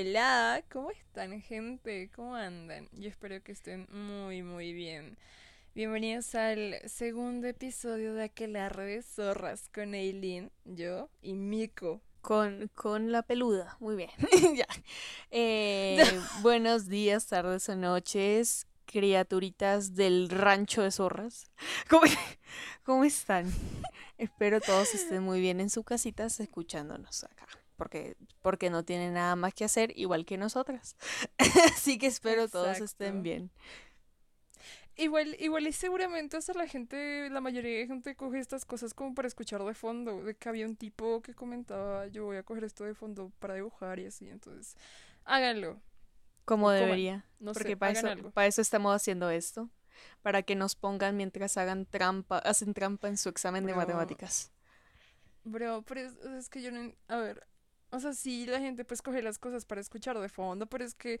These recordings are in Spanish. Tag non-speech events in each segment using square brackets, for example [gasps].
Hola, ¿cómo están gente? ¿Cómo andan? Yo espero que estén muy muy bien. Bienvenidos al segundo episodio de Aquelarre de Zorras con Eileen, yo y Miko. Con, con la peluda, muy bien. [laughs] [laughs] ya. Eh, buenos días, tardes o noches, criaturitas del rancho de zorras. [laughs] ¿Cómo, cómo están? Espero todos estén muy bien en su casitas escuchándonos acá porque, porque no tienen nada más que hacer, igual que nosotras. [laughs] Así que espero todos estén bien. Igual, igual y seguramente hasta la gente, la mayoría de gente coge estas cosas como para escuchar de fondo. De que había un tipo que comentaba, yo voy a coger esto de fondo para dibujar y así. Entonces, háganlo. Como debería. No Porque para, eso, para eso estamos haciendo esto. Para que nos pongan mientras hagan trampa, hacen trampa en su examen de matemáticas. Bro, pero es, es que yo no... A ver, o sea, sí, la gente pues coge las cosas para escuchar de fondo, pero es que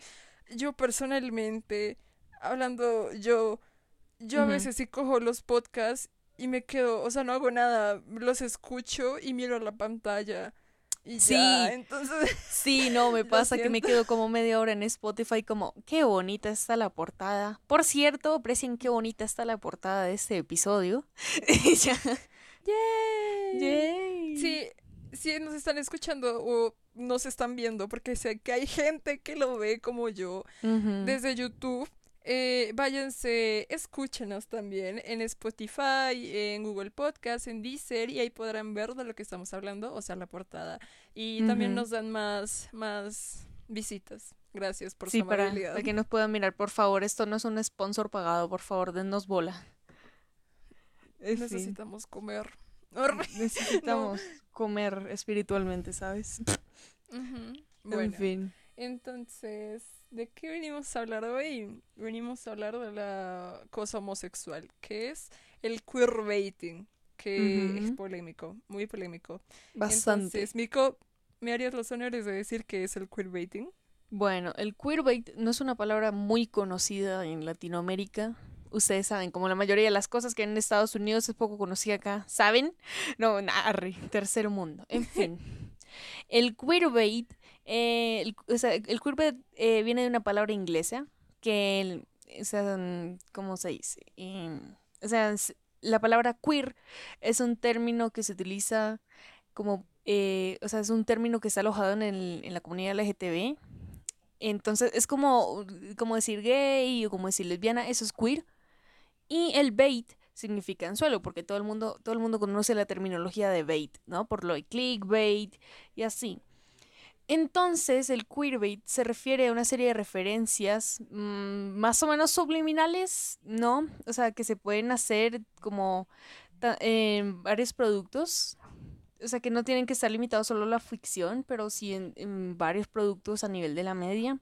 yo personalmente, hablando yo, yo a veces sí cojo los podcasts y me quedo, o sea, no hago nada, los escucho y miro la pantalla. Y sí, ya, entonces... [laughs] Sí, no, me pasa que me quedo como media hora en Spotify como, qué bonita está la portada. Por cierto, aprecien qué bonita está la portada de este episodio. [laughs] ¡Yay! ¡Yay! Sí, si nos están escuchando o nos están viendo, porque sé que hay gente que lo ve como yo desde YouTube, eh, váyanse, escúchenos también en Spotify, en Google Podcast, en Deezer y ahí podrán ver de lo que estamos hablando, o sea, la portada. Y también nos dan más, más visitas. Gracias por su amabilidad. Para, que nos puedan mirar, por favor, esto no es un sponsor pagado, por favor, dennos bola. [laughs] Necesitamos comer. [laughs] Necesitamos comer espiritualmente, ¿sabes? Bueno, en fin. Entonces, ¿de qué venimos a hablar hoy? Venimos a hablar de la cosa homosexual, que es el queerbaiting, que es polémico, muy polémico. Bastante. Entonces, Miko, ¿me harías los honores de decir qué es el queerbaiting? Bueno, el queerbait no es una palabra muy conocida en Latinoamérica ustedes saben, como la mayoría de las cosas que en Estados Unidos es poco conocida acá, ¿saben? [laughs] No, narre, tercer mundo. En [laughs] fin. El queerbait, eh, el, o sea, el queerbait eh, viene de una palabra inglesa que, o sea, ¿cómo se dice? Em, o sea, la palabra queer es un término que se utiliza como, eh, o sea, es un término que está alojado en, el, en la comunidad LGTB. Entonces es como, como decir gay o como decir lesbiana, eso es queer. Y el bait significa anzuelo, porque todo el mundo, todo el mundo conoce la terminología de bait, ¿no? Por lo de clickbait y así. Entonces, el queerbait se refiere a una serie de referencias mm, más o menos subliminales, ¿no? O sea, que se pueden hacer como en varios productos. O sea, que no tienen que estar limitados solo a la ficción, pero sí en varios productos a nivel de la media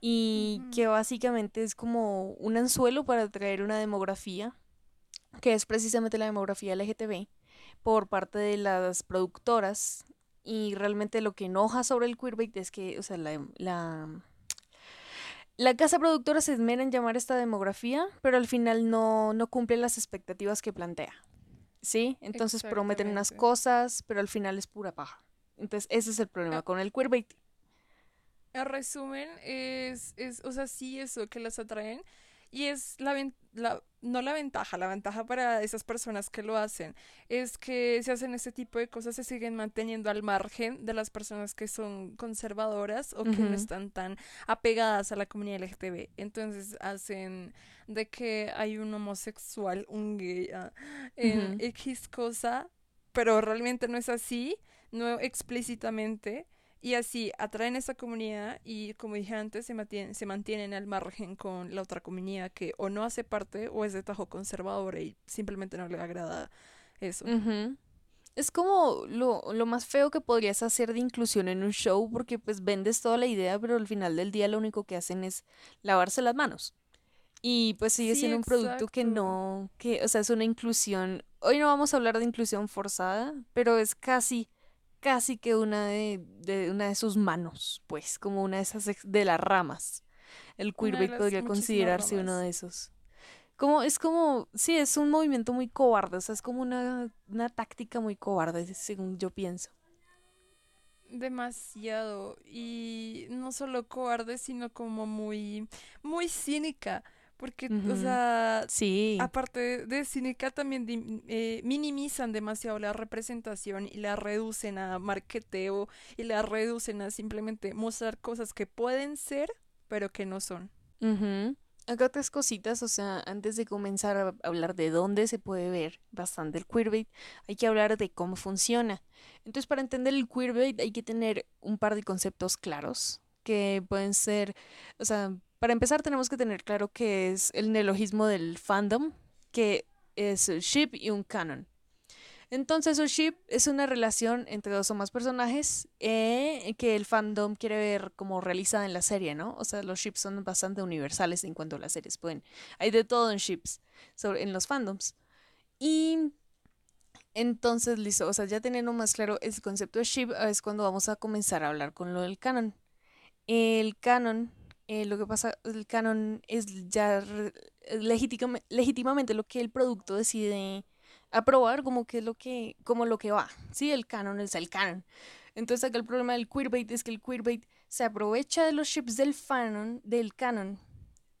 y que básicamente es como un anzuelo para atraer una demografía, que es precisamente la demografía LGTB, por parte de las productoras. Y realmente lo que enoja sobre el queerbait es que, o sea, la, la, la casa productora se esmera en llamar esta demografía, pero al final no, no cumple las expectativas que plantea. ¿Sí? Entonces prometen unas cosas, pero al final es pura paja. Entonces, ese es el problema ah. con el queerbait. A resumen, es, es, o sea, sí eso que las atraen. Y es la, la, no la ventaja, la ventaja para esas personas que lo hacen es que si hacen ese tipo de cosas se siguen manteniendo al margen de las personas que son conservadoras o que no están tan apegadas a la comunidad LGTB. Entonces hacen de que hay un homosexual, un gay, ah, en X cosa, pero realmente no es así, no explícitamente y así atraen esa comunidad y como dije antes, se mantienen, se mantienen al margen con la otra comunidad que o no hace parte o es de tajo conservador y simplemente no le agrada eso. Es como lo, lo más feo que podrías hacer de inclusión en un show porque pues vendes toda la idea, pero al final del día lo único que hacen es lavarse las manos. Y pues sigue Sí, siendo un producto que no, que, o sea, es una inclusión. Hoy no vamos a hablar de inclusión forzada, pero es casi, casi que una de, de una de sus manos, pues, como una de esas de las ramas. El queerbait podría considerarse uno de esos. Como, es como, sí, es un movimiento muy cobarde, o sea, es como una, una táctica muy cobarde, según yo pienso. Demasiado. Y no solo cobarde, sino como muy, muy cínica. Porque, o sea, Sí. aparte de cínica, también eh, minimizan demasiado la representación y la reducen a marqueteo y la reducen a simplemente mostrar cosas que pueden ser, pero que no son. Ujú. Acá otras cositas, o sea, antes de comenzar a hablar de dónde se puede ver bastante el queerbait, hay que hablar de cómo funciona. Entonces, para entender el queerbait hay que tener un par de conceptos claros, que pueden ser, o sea, para empezar tenemos que tener claro que es el neologismo del fandom, que es un ship y un canon. Entonces, un ship es una relación entre dos o más personajes eh, que el fandom quiere ver como realizada en la serie, ¿no? O sea, los ships son bastante universales en cuanto a las series pueden. Hay de todo en ships, sobre, en los fandoms. Y entonces, listo, o sea, ya teniendo más claro el concepto de ship, es cuando vamos a comenzar a hablar con lo del canon. El canon, eh, lo que pasa, el canon es ya legítima- legítimamente lo que el producto decide aprobar, como que es lo que, como lo que va. Sí, el canon es el canon. Entonces acá el problema del queerbait es que el queerbait se aprovecha de los ships del fanon, del canon.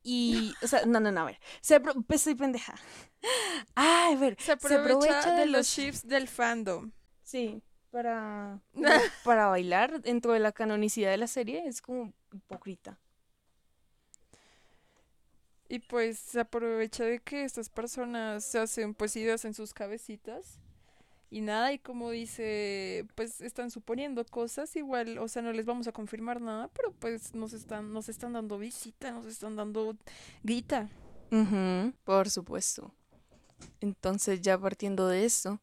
Y, o sea, no, no, no, a ver, se apro- pues soy pendeja. [laughs] Ah, a ver, Se se aprovecha aprovecha de de los ships del fandom. sí, para, [laughs] para bailar dentro de la canonicidad de la serie, es como hipócrita. Y pues se aprovecha de que estas personas se hacen pues ideas en sus cabecitas y nada, y como dice, pues están suponiendo cosas, igual, o sea, no les vamos a confirmar nada, pero pues nos están, nos están dando visita, nos están dando guita. Por supuesto. Entonces, ya partiendo de esto,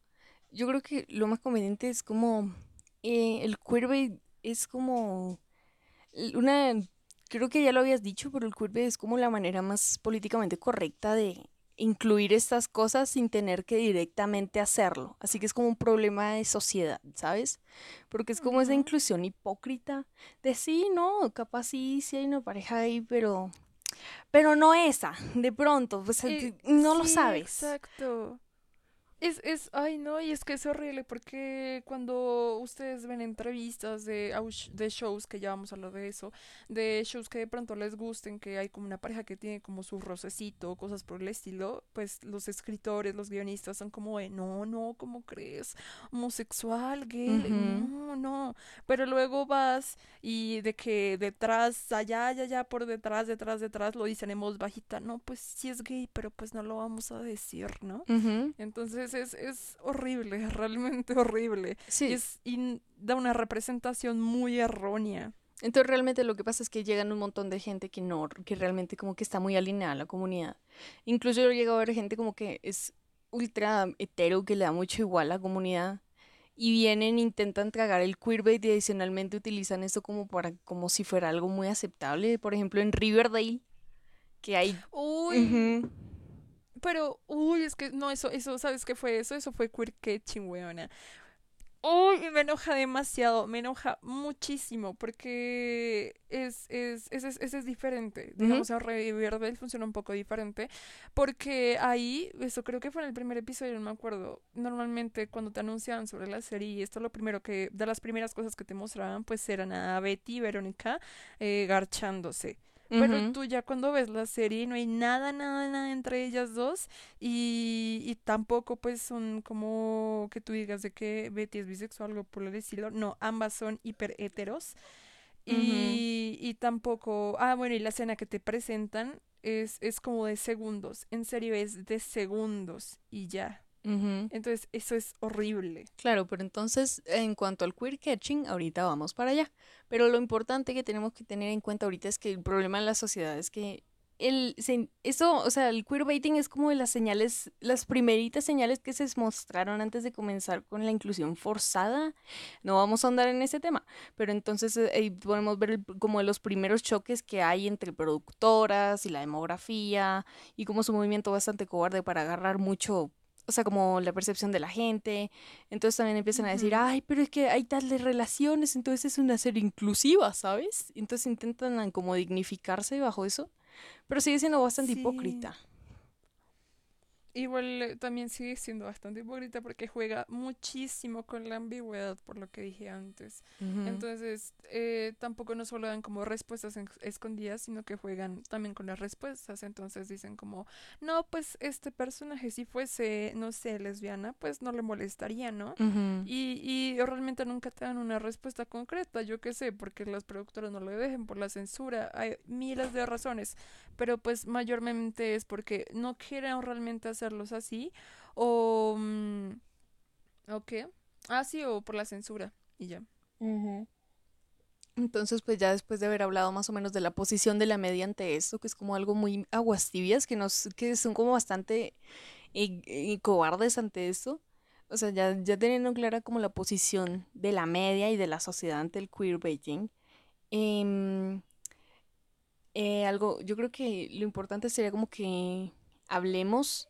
yo creo que lo más conveniente es como eh, el queerbait es como una, creo que ya lo habías dicho, pero el queerbait es como la manera más políticamente correcta de incluir estas cosas sin tener que directamente hacerlo. Así que es como un problema de sociedad, ¿sabes? Porque es como esa inclusión hipócrita de sí, no, capaz sí, sí hay una pareja ahí, pero pero no esa, de pronto, pues Eh, no lo sabes. exacto. Es, es, ay no, y es que es horrible porque cuando ustedes ven entrevistas de, de shows, que ya vamos a hablar de eso, de shows que de pronto les gusten, que hay como una pareja que tiene como su rocecito, cosas por el estilo, pues los escritores, los guionistas son como de, no, no, ¿cómo crees? Homosexual, gay, no, no. Pero luego vas y de que detrás, allá, allá, allá, por detrás, detrás, detrás, lo dicen en voz bajita, no, pues sí es gay, pero pues no lo vamos a decir, ¿no? Entonces es, es horrible, [laughs] realmente horrible. Y, Sí, es, y da una representación muy errónea. entonces realmente lo que pasa es que llegan un montón de gente que no, que realmente como que está muy alineada a la comunidad. Incluso yo llego a ver gente como que es ultra hetero, que le da mucho igual a la comunidad. Y vienen, intentan tragar el queerbait y adicionalmente utilizan esto como para, como si fuera algo muy aceptable. Por ejemplo, en Riverdale, que hay... Uy, Ujú, pero, uy, es que no, eso, eso, ¿sabes qué fue eso? Eso fue queer catching, weona. Uy, me enoja demasiado, me enoja muchísimo porque es, es, ese es, ese es diferente. ujú, Digamos, en Riverdale funciona un poco diferente porque ahí, eso creo que fue en el primer episodio, no me acuerdo. Normalmente cuando te anunciaban sobre la serie, y esto lo primero que, de las primeras cosas que te mostraban, pues eran a Betty y Verónica eh, garchándose. Pero ujú. tú ya cuando ves la serie no hay nada, nada, nada entre ellas dos y, y tampoco pues son como que tú digas de que Betty es bisexual o algo por el estilo. No, ambas son hiper heteros y, y tampoco... Ah, bueno, y la escena que te presentan es, es como de segundos. En serio es de segundos y ya. Entonces eso es horrible. Claro, pero entonces en cuanto al queer catching, ahorita vamos para allá. Pero lo importante que tenemos que tener en cuenta ahorita es que el problema en la sociedad es que el, se- eso, o sea, el queerbaiting es como de las señales, las primeritas señales que se mostraron antes de comenzar con la inclusión forzada. No vamos a andar en ese tema, pero entonces eh, podemos ver el- como de los primeros choques que hay entre productoras y la demografía y como su movimiento bastante cobarde para agarrar mucho, o sea, como la percepción de la gente. Entonces también empiezan a decir, ay, pero es que hay tales relaciones, entonces es una serie inclusiva, ¿sabes? Entonces intentan ah, como dignificarse bajo eso, pero sigue siendo bastante Sí. hipócrita. Igual eh, también sigue siendo bastante hipócrita porque juega muchísimo con la ambigüedad, por lo que dije antes. Entonces, eh, tampoco no solo dan como respuestas en- escondidas, sino que juegan también con las respuestas. Entonces dicen como, no, pues este personaje si fuese, no sé, lesbiana, pues no le molestaría, ¿no? Y, y realmente nunca te dan una respuesta concreta, yo qué sé, porque las productoras no lo dejen por la censura, hay miles de razones, pero pues mayormente es porque no quieren realmente hacerlos así, o... mm, ¿O qué? Ah, sí, o por la censura, y ya. Entonces, pues ya después de haber hablado más o menos de la posición de la media ante esto, que es como algo muy aguas tibias, que nos, que son como bastante eh, eh, cobardes ante esto. O sea, ya, ya teniendo clara como la posición de la media y de la sociedad ante el queerbaiting. em, eh, algo, yo creo que lo importante sería como que hablemos.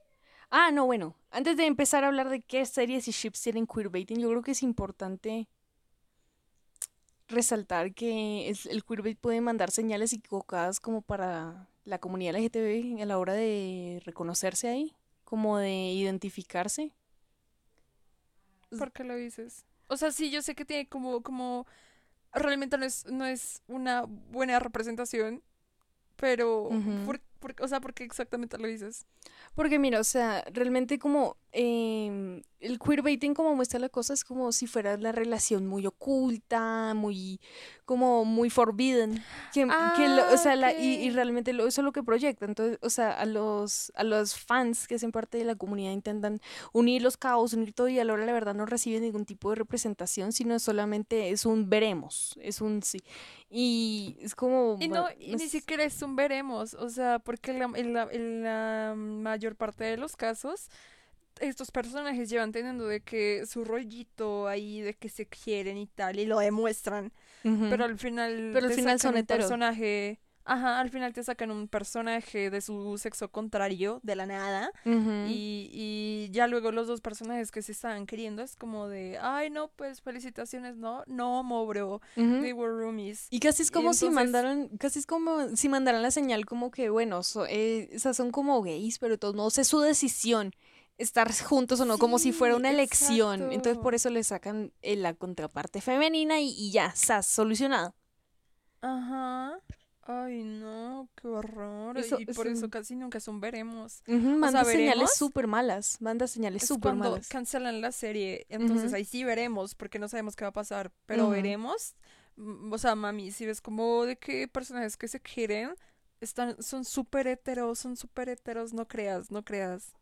Ah, no, bueno, antes de empezar a hablar de qué series y ships tienen queerbaiting, yo creo que es importante resaltar que es- el queerbait puede mandar señales equivocadas como para la comunidad LGTB a la hora de reconocerse ahí, como de identificarse. ¿Por qué lo dices? O sea, sí, yo sé que tiene como, como, realmente no es, no es una buena representación, pero, por, por- o sea, ¿por qué exactamente lo dices? Porque mira, o sea, realmente como em, el queerbaiting como muestra la cosa es como si fuera la relación muy oculta, muy como muy forbidden, que, que lo- o Ah, sea, la, y, y realmente lo, eso es lo que proyecta. Entonces, o sea, a los a los fans que hacen parte de la comunidad intentan unir los cabos, unir todo y a la hora la verdad no reciben ningún tipo de representación, sino solamente es un veremos, es un sí. Y es como Y no, bueno, y no ni siquiera es un veremos, o sea, porque la- en la, en la mayor parte de los casos, estos personajes llevan teniendo de que su rollito ahí, de que se quieren y tal, y lo demuestran. Ujú. Pero al final Pero al final son un personaje. Ajá, al final te sacan un personaje de su sexo contrario, de la nada. Ujú. Y, y ya luego los dos personajes que se estaban queriendo es como de, ay, no, pues felicitaciones, no, no, mo, bro, Ujú. they were roomies. Y casi es como si entonces, mandaran, casi es como si mandaran la señal como que, bueno, so- eh, sea, son como gays, pero de todos modos es su decisión estar juntos o no, como si fuera una elección. Entonces por eso le sacan eh, la contraparte femenina y, y ya, sas, solucionado. Ajá. Ay, no, qué horror. Eso Y es por eso un- casi nunca son veremos. O sea, manda señales súper malas, manda señales es súper malas. cancelan la serie. Entonces ahí sí veremos, porque no sabemos qué va a pasar. Pero veremos. O sea, mami, si ves como de qué personajes que se quieren, están, son súper heteros, son súper heteros, no creas, no creas.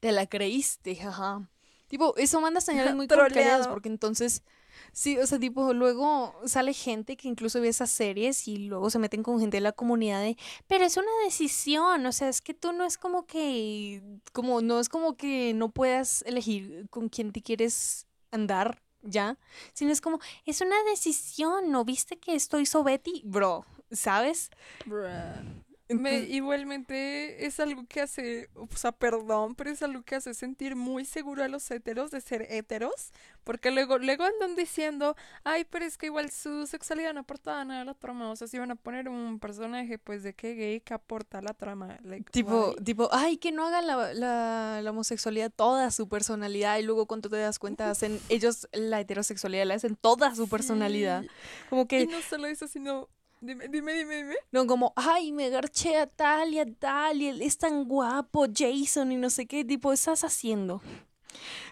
Te la creíste, jaja. Tipo, eso manda señales muy complicadas porque entonces, sí, o sea, tipo, luego sale gente que incluso ve esas series y luego se meten con gente de la comunidad de, pero es una decisión, o sea, es que tú no es como que, como, no es como que no puedas elegir con quién te quieres andar, ya, sino es como, es una decisión, ¿no viste que esto hizo Betty? Bro, ¿sabes? Bruh. Me, Entonces, igualmente es algo que hace, o sea, perdón, pero es algo que hace sentir muy seguro a los heteros de ser heteros, porque luego, luego andan diciendo, ay, pero es que igual su sexualidad no aportaba nada a la trama, o sea, si van a poner un personaje, pues, de qué gay que aporta a la trama, like, Tipo, why? tipo, ay, que no hagan la, la, la homosexualidad toda su personalidad y luego cuando te das cuenta hacen ellos la heterosexualidad la hacen toda su personalidad. Sí, Como y que, no solo eso, sino, dime, dime, dime, dime. no como, ay, me garché a tal y a tal y él es tan guapo, Jason y no sé qué, tipo, estás haciendo.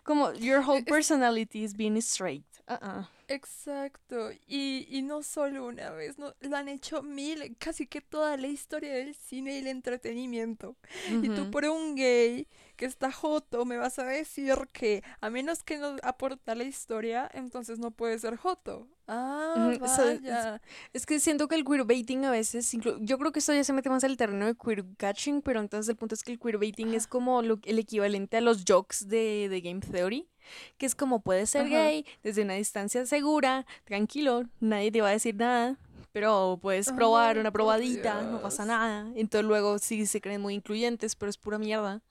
Como, your whole Es, personality is being straight. Uh-uh. Exacto, y, y no solo una vez, no, lo han hecho mil, casi que toda la historia del cine y el entretenimiento. Y tú por un gay que está joto me vas a decir que a menos que no aporta la historia, entonces no puede ser joto. Ah, es- vaya. Es que siento que el queerbaiting a veces, yo creo que esto ya se mete más al terreno de queer catching, pero entonces el punto es que el queerbaiting es Ajá. como lo- el equivalente a los jokes de, de Game Theory, que es como puedes ser Ajá. gay desde una distancia segura, tranquilo, nadie te va a decir nada, pero puedes probar una probadita, no pasa nada. Entonces luego sí se creen muy incluyentes, pero es pura mierda.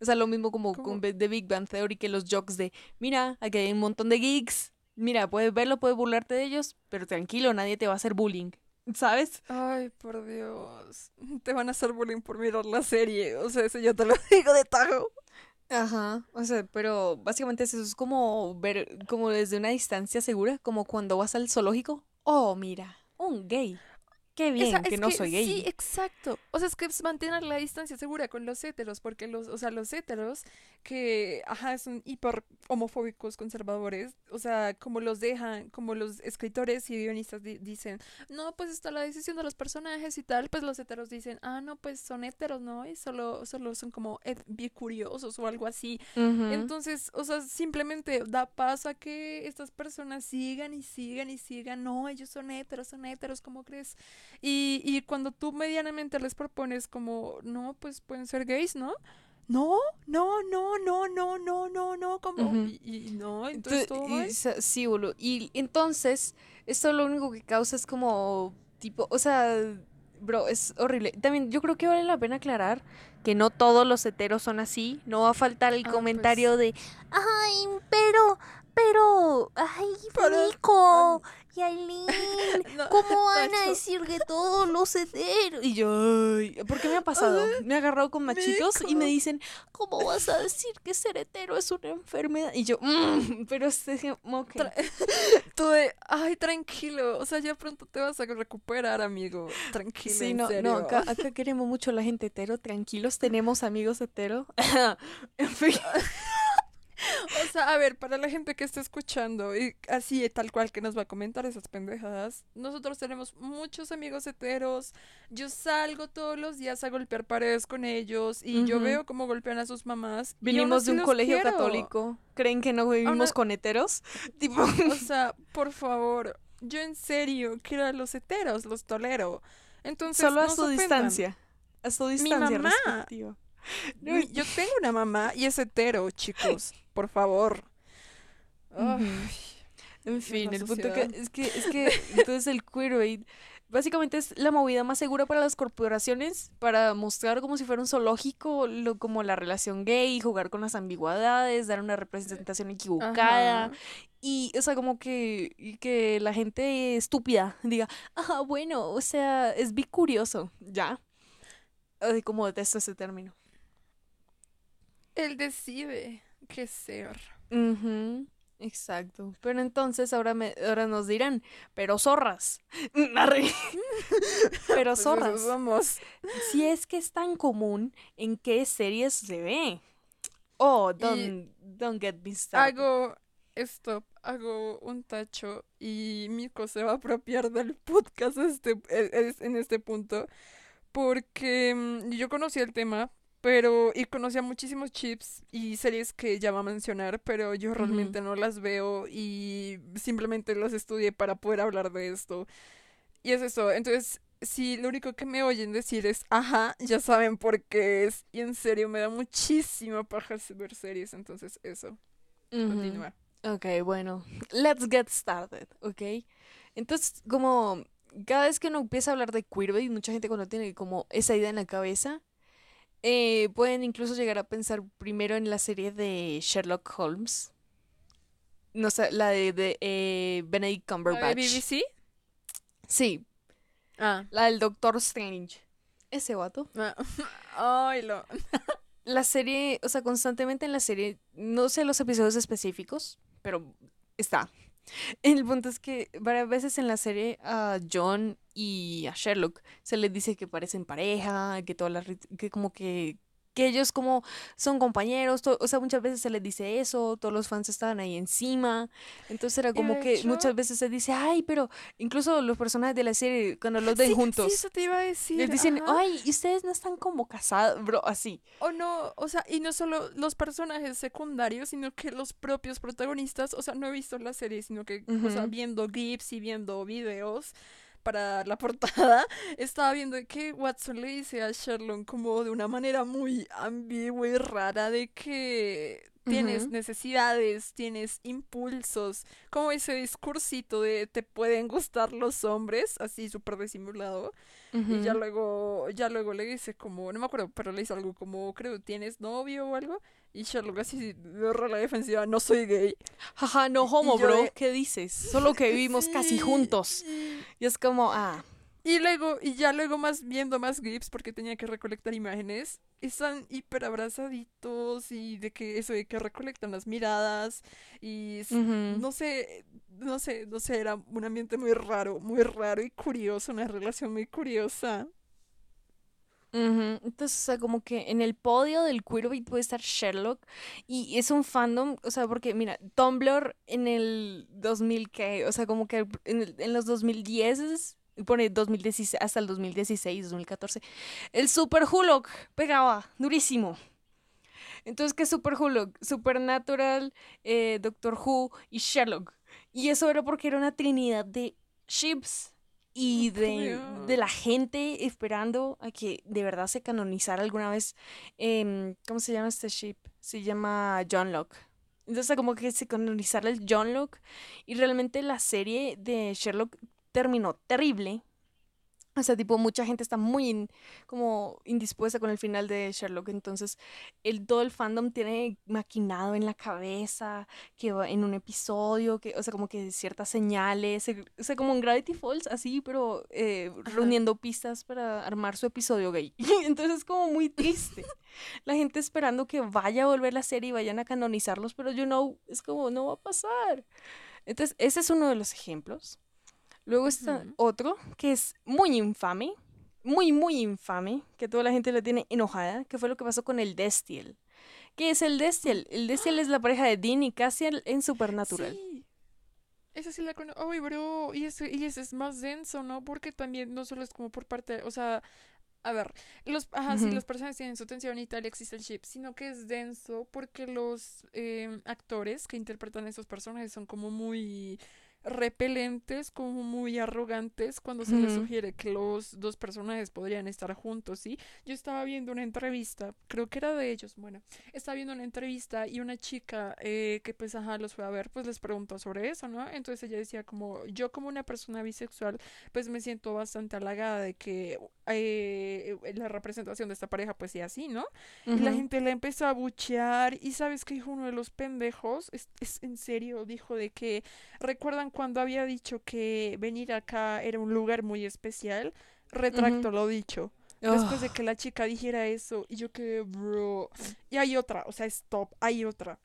O sea, lo mismo como ¿Cómo? con The Big Bang Theory que los jokes de, mira, aquí hay un montón de geeks, mira, puedes verlo, puedes burlarte de ellos, pero tranquilo, nadie te va a hacer bullying, ¿sabes? Ay, por Dios. Te van a hacer bullying por mirar la serie. O sea, eso yo te lo [laughs] digo de tajo. Ajá, o sea, pero básicamente es eso, es como ver, como desde una distancia segura, como cuando vas al zoológico. Oh, mira, un gay. Qué bien Esa- que no que soy sí, gay. exacto. O sea, es que mantener la distancia segura con los héteros, porque los, o sea, los héteros que, ajá, son hiper homofóbicos, conservadores, o sea, como los dejan, como los escritores y guionistas di- dicen, no, pues está la decisión de los personajes y tal, pues los héteros dicen, ah, no, pues son héteros, ¿no? Y solo, solo son como bicuriosos o algo así. Entonces, o sea, simplemente da paso a que estas personas sigan y sigan y sigan. No, ellos son héteros, son héteros, ¿cómo crees? Y, y cuando tú medianamente les propones como, no, pues pueden ser gays, ¿no? No, no, no, no, no, no, no, no, como, y, y no, entonces todo y sí, boludo. Y entonces, esto lo único que causa es como, tipo, o sea, bro, es horrible. También yo creo que vale la pena aclarar que no todos los heteros son así. No va a faltar el Ah, comentario de, ay, pero, pero, ay, Pero- Nico Aileen, [laughs] No, ¿cómo van a decir que todos los heteros? Y yo, ay, ¿por qué me ha pasado? Me he agarrado con machitos y me dicen, ¿cómo vas a decir que ser hetero es una enfermedad? Y yo, "Mm, pero es ok. Tra- [laughs] Tú de, ay, tranquilo, o sea, ya pronto te vas a recuperar, amigo. Tranquilo, Sí, en no, serio. no, acá, acá queremos mucho a la gente hetero, tranquilos, tenemos amigos hetero. [laughs] en fin. [laughs] O sea, a ver, para la gente que está escuchando y así tal cual que nos va a comentar esas pendejadas, nosotros tenemos muchos amigos heteros. Yo salgo todos los días a golpear paredes con ellos y yo veo cómo golpean a sus mamás. Vinimos de un colegio quiero. católico. ¿Creen que no vivimos con heteros? [laughs] Tipo, O sea, por favor, yo en serio quiero a los heteros, los tolero. Entonces, solo a no su distancia. A su distancia mamá. respectiva. [laughs] No, Yo tengo una mamá y es hetero, chicos. Por favor. En fin, el punto que, es que es que entonces el queerbait básicamente es la movida más segura para las corporaciones para mostrar como si fuera un zoológico lo, como la relación gay, jugar con las ambigüedades, dar una representación equivocada Ajá. y o sea como que y que la gente estúpida diga, "Ah, bueno, o sea, es bicurioso", ya. Ay, como detesto ese término. Él decide qué ser. Exacto. Pero entonces ahora me, ahora nos dirán, pero zorras. [laughs] [laughs] Pero Pues zorras. somos. Si es que es tan común, ¿en qué series se ve? Oh, don't, don't get me started. Hago stop, hago un tacho y Miko se va a apropiar del podcast este, es- en este punto porque mm, yo conocía el tema, pero y conocía muchísimos chips y series que ya va a mencionar, pero yo realmente no las veo y simplemente las estudié para poder hablar de esto. Y es eso, entonces si lo único que me oyen decir es ajá, ya saben por qué es y en serio me da muchísima paja ver series, entonces eso. Ujú. Continúa. Ok, bueno, let's get started, ¿ok? Entonces, como cada vez que uno empieza a hablar de queerbait, mucha gente cuando tiene como esa idea en la cabeza, eh, pueden incluso llegar a pensar primero en la serie de Sherlock Holmes. No sé, la de, de, eh, Benedict ¿La de Cumberbatch. BBC? Sí, Ah. la del Doctor Strange. Ese vato. [laughs] Ay, lo. [laughs] La serie, o sea, constantemente en la serie, no sé los episodios específicos, pero está. El punto es que varias veces en la serie a John y a Sherlock se les dice que parecen pareja, que todas las que como que que ellos como son compañeros, o sea, muchas veces se les dice eso, todos los fans estaban ahí encima, entonces era como que hecho- muchas veces se dice, ay, pero incluso los personajes de la serie, cuando los ven Sí, juntos, Sí, eso te iba a decir. les dicen, ajá. ay, ¿y ustedes no están como casados, bro, así. O no, o sea, y no solo los personajes secundarios, sino que los propios protagonistas, o sea, no he visto la serie, sino que, o sea, viendo GIFs y viendo videos para la [laughs] portada, estaba viendo que Watson le dice a Sherlock como de una manera muy ambigua y rara de que tienes necesidades, tienes impulsos, como ese discursito de te pueden gustar los hombres, así súper disimulado. Y ya luego, ya luego le dice como, no me acuerdo, pero le dice algo como, creo, ¿tienes novio o algo? Y Sherlock así de a la defensiva, no soy gay. Jaja, no homo, bro, de- ¿qué dices? Solo que vivimos casi [laughs] juntos. Y es como, ah, y luego, y ya luego más viendo más GIFs porque tenía que recolectar imágenes, están hiper abrazaditos y de que eso de que recolectan las miradas y no sé, no sé, no sé, era un ambiente muy raro, muy raro y curioso, una relación muy curiosa. Entonces, o sea, como que en el podio del Queerbait puede estar Sherlock y es un fandom, o sea, porque mira, Tumblr en el 2000 que, o sea, como que en, el- en los 2010 pone 2016 hasta el 2016, 2014, el Super Hulk pegaba durísimo. Entonces, ¿qué es Super Hulk? Supernatural, eh, Doctor Who y Sherlock. Y eso era porque era una trinidad de ships y de, de la gente esperando a que de verdad se canonizara alguna vez. em, ¿cómo se llama este ship? Se llama John Locke. Entonces, como que se canonizara el John Locke. Y realmente la serie de Sherlock terminó terrible. O sea, tipo, mucha gente está muy in- como indispuesta con el final de Sherlock. Entonces, el, todo el fandom tiene maquinado en la cabeza que va en un episodio, que, o sea, como que ciertas señales, o sea, como en Gravity Falls, así, pero eh, reuniendo pistas para armar su episodio gay. [laughs] Entonces, es como muy triste. La gente esperando que vaya a volver la serie y vayan a canonizarlos, pero you know, es como, no va a pasar. Entonces, ese es uno de los ejemplos. Luego está otro que es muy infame, muy, muy infame, que toda la gente la tiene enojada, que fue lo que pasó con el Destiel. ¿Qué es el Destiel? El Destiel es la pareja de Dean y Cassian en Supernatural. Sí. Esa sí la conozco. Uy, bro. Y ese, y ese es más denso, ¿no? Porque también no solo es como por parte. O sea, a ver. Los, ajá, sí, Ujú. los personajes tienen su tensión y tal, existe el ship. Sino que es denso porque los em, actores que interpretan a esos personajes son como muy repelentes, como muy arrogantes cuando se les Ujú. sugiere que los dos personajes podrían estar juntos, ¿sí? Yo estaba viendo una entrevista, creo que era de ellos, bueno, estaba viendo una entrevista y una chica eh, que pues ajá los fue a ver, pues les preguntó sobre eso, ¿no? Entonces ella decía como, yo como una persona bisexual, pues me siento bastante halagada de que eh, la representación de esta pareja pues sea así, ¿no? Y la gente le empezó a buchear y sabes que dijo uno de los pendejos, es, es en serio, dijo de que, ¿recuerdan cuando había dicho que venir acá era un lugar muy especial? Retracto lo dicho. Después de Oh, que la chica dijera eso, y yo quedé, bro. Y hay otra, o sea, stop, hay otra.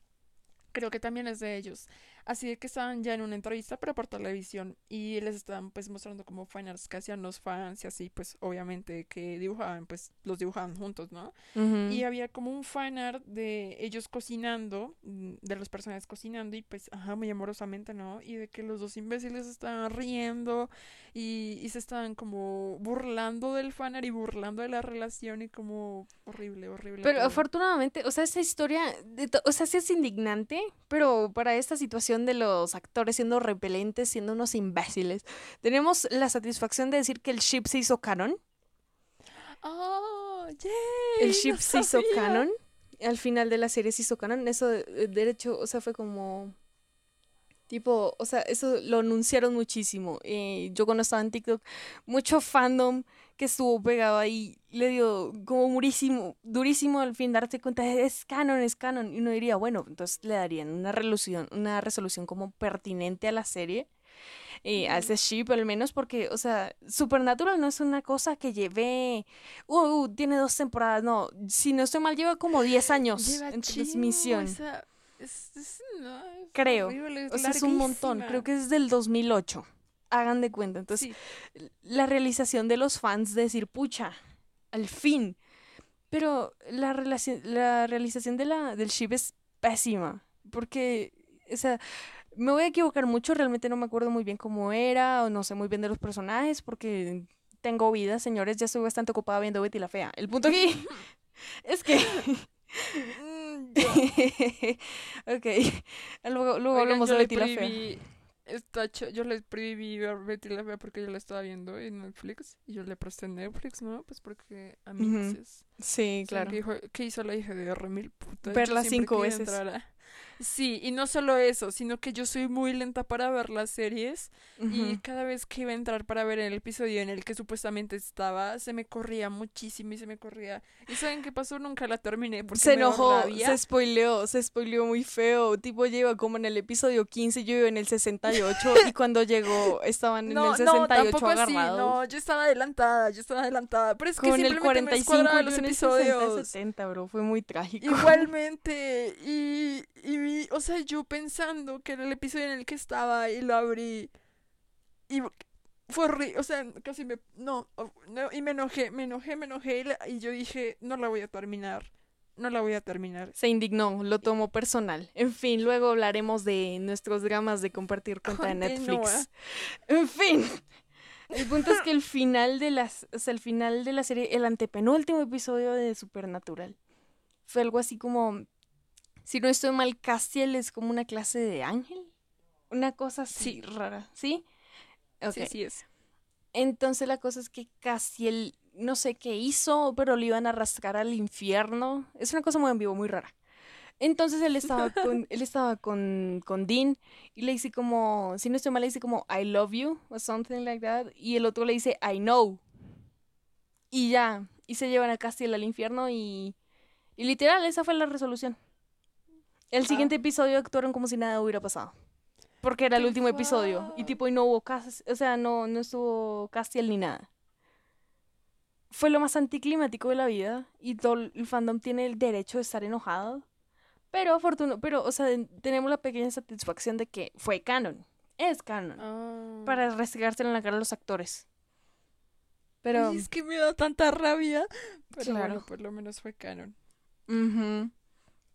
Creo que también es de ellos. Así de que estaban ya en una entrevista, pero por televisión. Y les estaban pues mostrando como fanarts que hacían los fans y así, pues obviamente que dibujaban, pues los dibujaban juntos, ¿no? ujú. Y había como un fanart de ellos cocinando, mm, de los personajes cocinando y pues, ajá, muy amorosamente, ¿no? Y de que los dos imbéciles estaban riendo y, y se estaban como burlando del fanart y burlando de la relación y como horrible, horrible Pero todo. afortunadamente, o sea, esa historia, de o sea, sí es indignante, pero para esta situación de los actores siendo repelentes, siendo unos imbéciles, tenemos la satisfacción de decir que el ship se hizo canon. ¡Ah! El ¡Yay! ship ¡No se hizo canon. Al final de la serie se hizo canon. Eso, de de derecho, o sea, fue como... Tipo, o sea, eso lo anunciaron muchísimo. Eh, yo cuando estaba en TikTok, mucho fandom que estuvo pegado ahí, le dio como durísimo, durísimo al fin darte cuenta, es canon, es canon. Y uno diría, bueno, entonces le darían una resolución, una resolución como pertinente a la serie, eh, a ese ship al menos, porque, o sea, Supernatural no es una cosa que lleve, uh, uh, tiene dos temporadas, no, si no estoy mal, lleva como 10 años Lleva en transmisión. esa... Es, es- no, es Creo. horrible, es O sea, es un montón. Creo que es del 2008. Hagan de cuenta. Entonces, Sí. la realización de los fans de decir, pucha, al fin. Pero la, la realización de la, del ship es pésima. Porque, o sea, me voy a equivocar mucho, realmente no me acuerdo muy bien cómo era, o no sé muy bien de los personajes, porque tengo vida, señores, ya estoy bastante ocupada viendo Betty la Fea. El punto aquí [laughs] [laughs] es que... Mm, [laughs] ok, luego, luego Oigan, hablamos de Betty la Fea. Está ch- yo le prohibí ver Betty la Fea porque yo la estaba viendo en Netflix y yo le presté Netflix, ¿no? Pues porque a mí es- Sí, o sea, claro. ¿qué, hijo- qué hizo la hija de Remil? Puta, Verla cinco veces. a- Sí, y no solo eso, sino que yo soy muy lenta para ver las series y Ujú. cada vez que iba a entrar para ver el episodio en el que supuestamente estaba, se me corría muchísimo y se me corría. ¿Y saben qué pasó? Nunca la terminé porque Se me enojó, rabia. se spoileó, se spoileó muy feo. Tipo, lleva como en el episodio 15, yo iba en el 68 y [laughs] cuando llegó estaban en No, el no, 68 tampoco así, agarrados. no, yo estaba adelantada, yo estaba adelantada, pero es que Con el simplemente me 45 descuadraba y los en el 60, episodios. 70, bro, fue muy trágico. Igualmente, y, y, vi- o sea, yo pensando que era el episodio en el que estaba y lo abrí y fue horrible, o sea, casi me, no, no, y me enojé, me enojé, me enojé y, la- y yo dije, no la voy a terminar, no la voy a terminar. Se indignó, lo tomó personal. En fin, luego hablaremos de nuestros dramas de compartir cuenta de. Netflix. En fin. El punto es que el final de las, o sea, el final de la serie, el antepenúltimo episodio de Supernatural, fue algo así como, si no estoy mal, Castiel es como una clase de ángel, una cosa así Sí. rara, ¿sí? Ok. Sí, sí es. Entonces la cosa es que Castiel, no sé qué hizo, pero lo iban a arrastrar al infierno. Es una cosa muy en vivo, muy rara. Entonces él estaba [laughs] con, él estaba con, con Dean y le dice como, si no estoy mal, le dice como I love you o something like that. Y el otro le dice I know. Y ya, y se llevan a Castiel al infierno y, y literal, esa fue la resolución. El Ah. siguiente episodio actuaron como si nada hubiera pasado. Porque era el ¡Qué último episodio. Y tipo, y no hubo cas o sea, no, no estuvo Castiel ni nada. Fue lo más anticlimático de la vida. Y todo el fandom tiene el derecho de estar enojado. Pero afortunadamente, pero, o sea, tenemos la pequeña satisfacción de que fue canon. Es canon. Ah. Para restregárselo en la cara a los actores. Pero. Ay, es que me da tanta rabia, pero Claro. bueno, por lo menos fue canon. Ujú.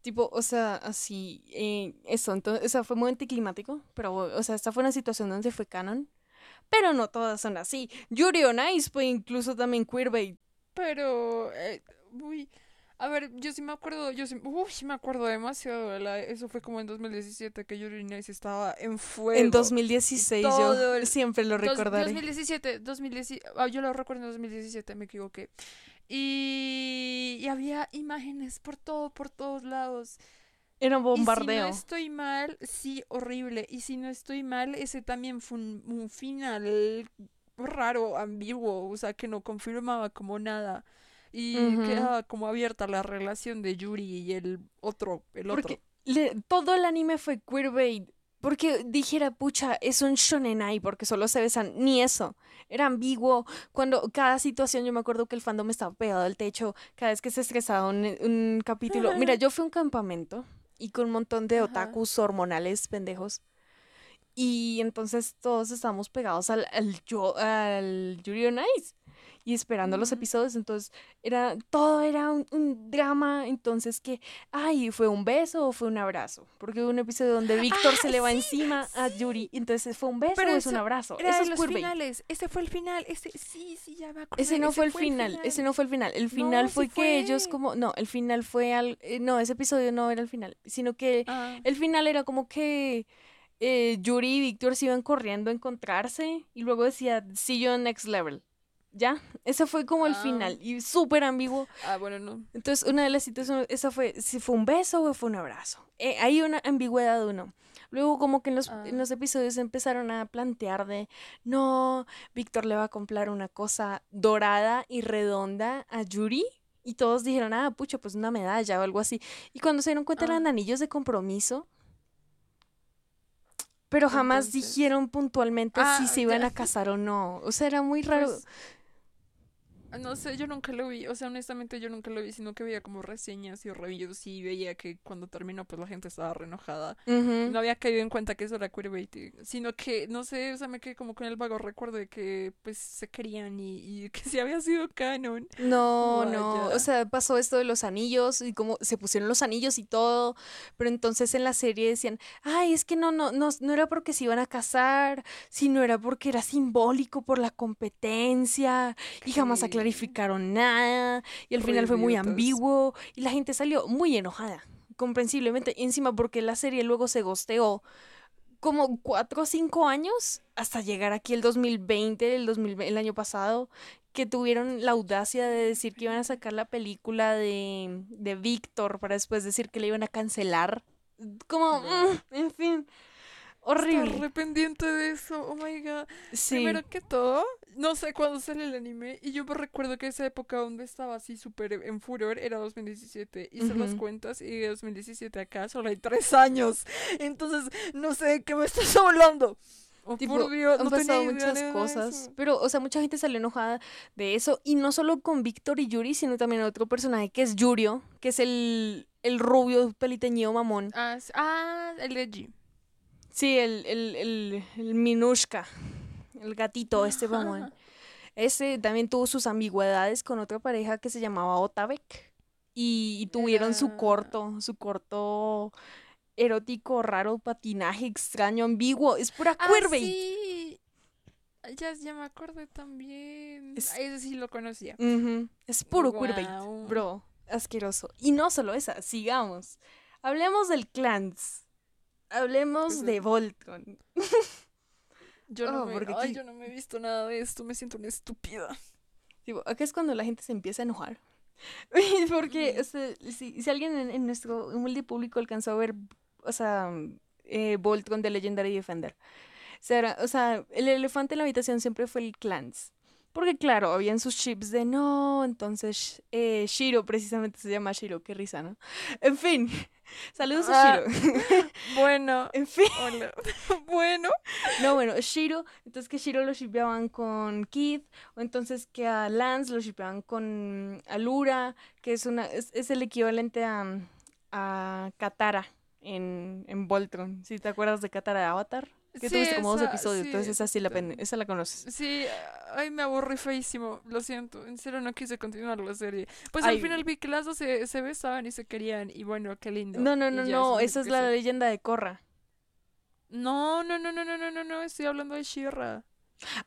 Tipo, o sea, así, eh, eso, entonces, o sea, fue muy anticlimático, pero, o sea, esta fue una situación donde fue canon, pero no todas son así. Yuri on Ice fue incluso también queerbait. Pero, eh, uy, a ver, yo sí me acuerdo, yo sí, uy, me acuerdo demasiado, eso fue como en 2017 que Yuri Nice estaba en fuego. En 2016 Todo yo el- siempre lo Dos- recordaré. 2017, 2017, ah, yo lo recuerdo en 2017, me equivoqué. Y, y había imágenes por todo, por todos lados. Era un Y si bombardeo. no estoy mal, sí, horrible. Y si no estoy mal, ese también fue un, un final raro, ambiguo, o sea, que no confirmaba como nada. Y Ujú. quedaba como abierta la relación de Yuri y el otro, el otro. Porque le- todo el anime fue queerbait. Porque dijera, pucha, es un shonenai porque solo se besan. Ni eso. Era ambiguo. Cuando cada situación, yo me acuerdo que el fandom estaba pegado al techo. Cada vez que se estresaba un, un capítulo. Mira, yo fui a un campamento y con un montón de Ajá. otakus hormonales pendejos. Y entonces todos estábamos pegados al, al, yo, al Yuri on Ice y esperando los episodios. Entonces, era, todo era un, un drama. Entonces, que, ay, ¿fue un beso o fue un abrazo? Porque hubo un episodio donde Víctor se Ah, le va sí, encima a Yuri. Entonces, ¿fue un beso Pero o es un abrazo? Era Eso es los finales. Ese fue el final. Ese, sí, sí, ya me acordé. Ese no fue el el final, ese no fue el final. El final No, sí fue que ellos como, no, el final fue al, eh, no, ese episodio no era el final, sino que Ah, el final era como que eh, Yuri y Víctor se iban corriendo a encontrarse y luego decía, see you on next level. ¿Ya? Ese fue como el Ah. final y súper ambiguo. ah, bueno, no. Entonces, una de las situaciones, esa fue si fue un beso o fue un abrazo. Eh, hay una ambigüedad de uno. Luego, como que en los, en Ah. los episodios empezaron a plantear de, no, Víctor le va a comprar una cosa dorada y redonda a Yuri. Y todos dijeron, ah, pucha, pues una medalla o algo así. Y cuando se dieron cuenta Ah. eran anillos de compromiso. Pero jamás Entonces- dijeron puntualmente si Ah, se iban a casar o no. O sea, era muy raro. Pues, No sé, yo nunca lo vi, o sea, honestamente yo nunca lo vi, sino que veía como reseñas y reviews y veía que cuando terminó pues la gente estaba re enojada. No había caído en cuenta que eso era queerbaiting, sino que, no sé, o sea, me quedé como con el vago recuerdo de que pues se querían y, y [laughs] que sí había sido canon. No, no, Vaya. o sea, pasó esto de los anillos y como se pusieron los anillos y todo, pero entonces en la serie decían, ay, es que no, no, no, no era porque se iban a casar, sino era porque era simbólico por la competencia y jamás ¿Qué? Clarificaron nada y al final fue muy ambiguo y la gente salió muy enojada, comprensiblemente, y encima porque la serie luego se gosteó como cuatro o cinco años hasta llegar aquí el 2020, el 2020, el año pasado, que tuvieron la audacia de decir que iban a sacar la película de, de Víctor para después decir que la iban a cancelar. Como, mm, en fin, horrible. re pendiente de eso, oh my god. Sí. Primero que todo, no sé cuándo sale el anime y yo me recuerdo que esa época donde estaba así súper en furor era 2017. Hice las Ujú. cuentas y de 2017 acá solo hay tres años. Entonces, no sé de qué me [laughs] estás hablando. Oh, Tipo, por Dios, han no pasado muchas cosas, pero, o sea, mucha gente salió enojada de eso, y no solo con Víctor y Yuri, sino también otro personaje que es Yurio, que es el, el rubio peliteñido mamón. Ah, ah, el de G. Sí, el, el, el, el Minushka, el gatito, este [laughs] mamón. Ese también tuvo sus ambigüedades con otra pareja que se llamaba Otabek. Y, y tuvieron su corto, su corto erótico, raro, patinaje extraño, ambiguo. Es pura Ah, sí. Ya, ya me acordé también. Es- Ah, Ese sí lo conocía. Es puro Guau. bro. Asqueroso. Y no solo esa, sigamos. Hablemos del clans. Hablemos de Voltron. [laughs] Yo no, Oh, me, porque ay, aquí- yo no me he visto nada de esto, me siento una estúpida. Tipo, acá es cuando la gente se empieza a enojar. [laughs] Porque, o sea, si, si alguien en, en nuestro humilde público alcanzó a ver, o sea, eh, Voltron de Legendary Defender. O sea, o sea, el elefante en la habitación siempre fue el clans. Porque claro, habían sus chips de no, entonces eh, Shiro precisamente se llama Shiro, qué risa, ¿no? En fin, [laughs] saludos Ah. a Shiro. [laughs] Bueno, [laughs] En fin, hola. bueno, no, bueno, Shiro, entonces que Shiro lo shipeaban con Kid, o entonces que a Lance lo shipeaban con Alura, que es una es, es el equivalente a, a Katara en, en Voltron. Si te acuerdas de Katara de Avatar, que Sí, tuviste como dos episodios, sí, entonces esa sí la, esa la conoces. sí, ay, me aburrí feísimo, lo siento, en serio no quise continuar la serie. Pues Ay. al final vi que las dos se, se besaban y se querían, y bueno, qué lindo. No, no, no, no, esa es la leyenda de Korra. No, no, no, no, no, no, no, no, estoy hablando de Shira.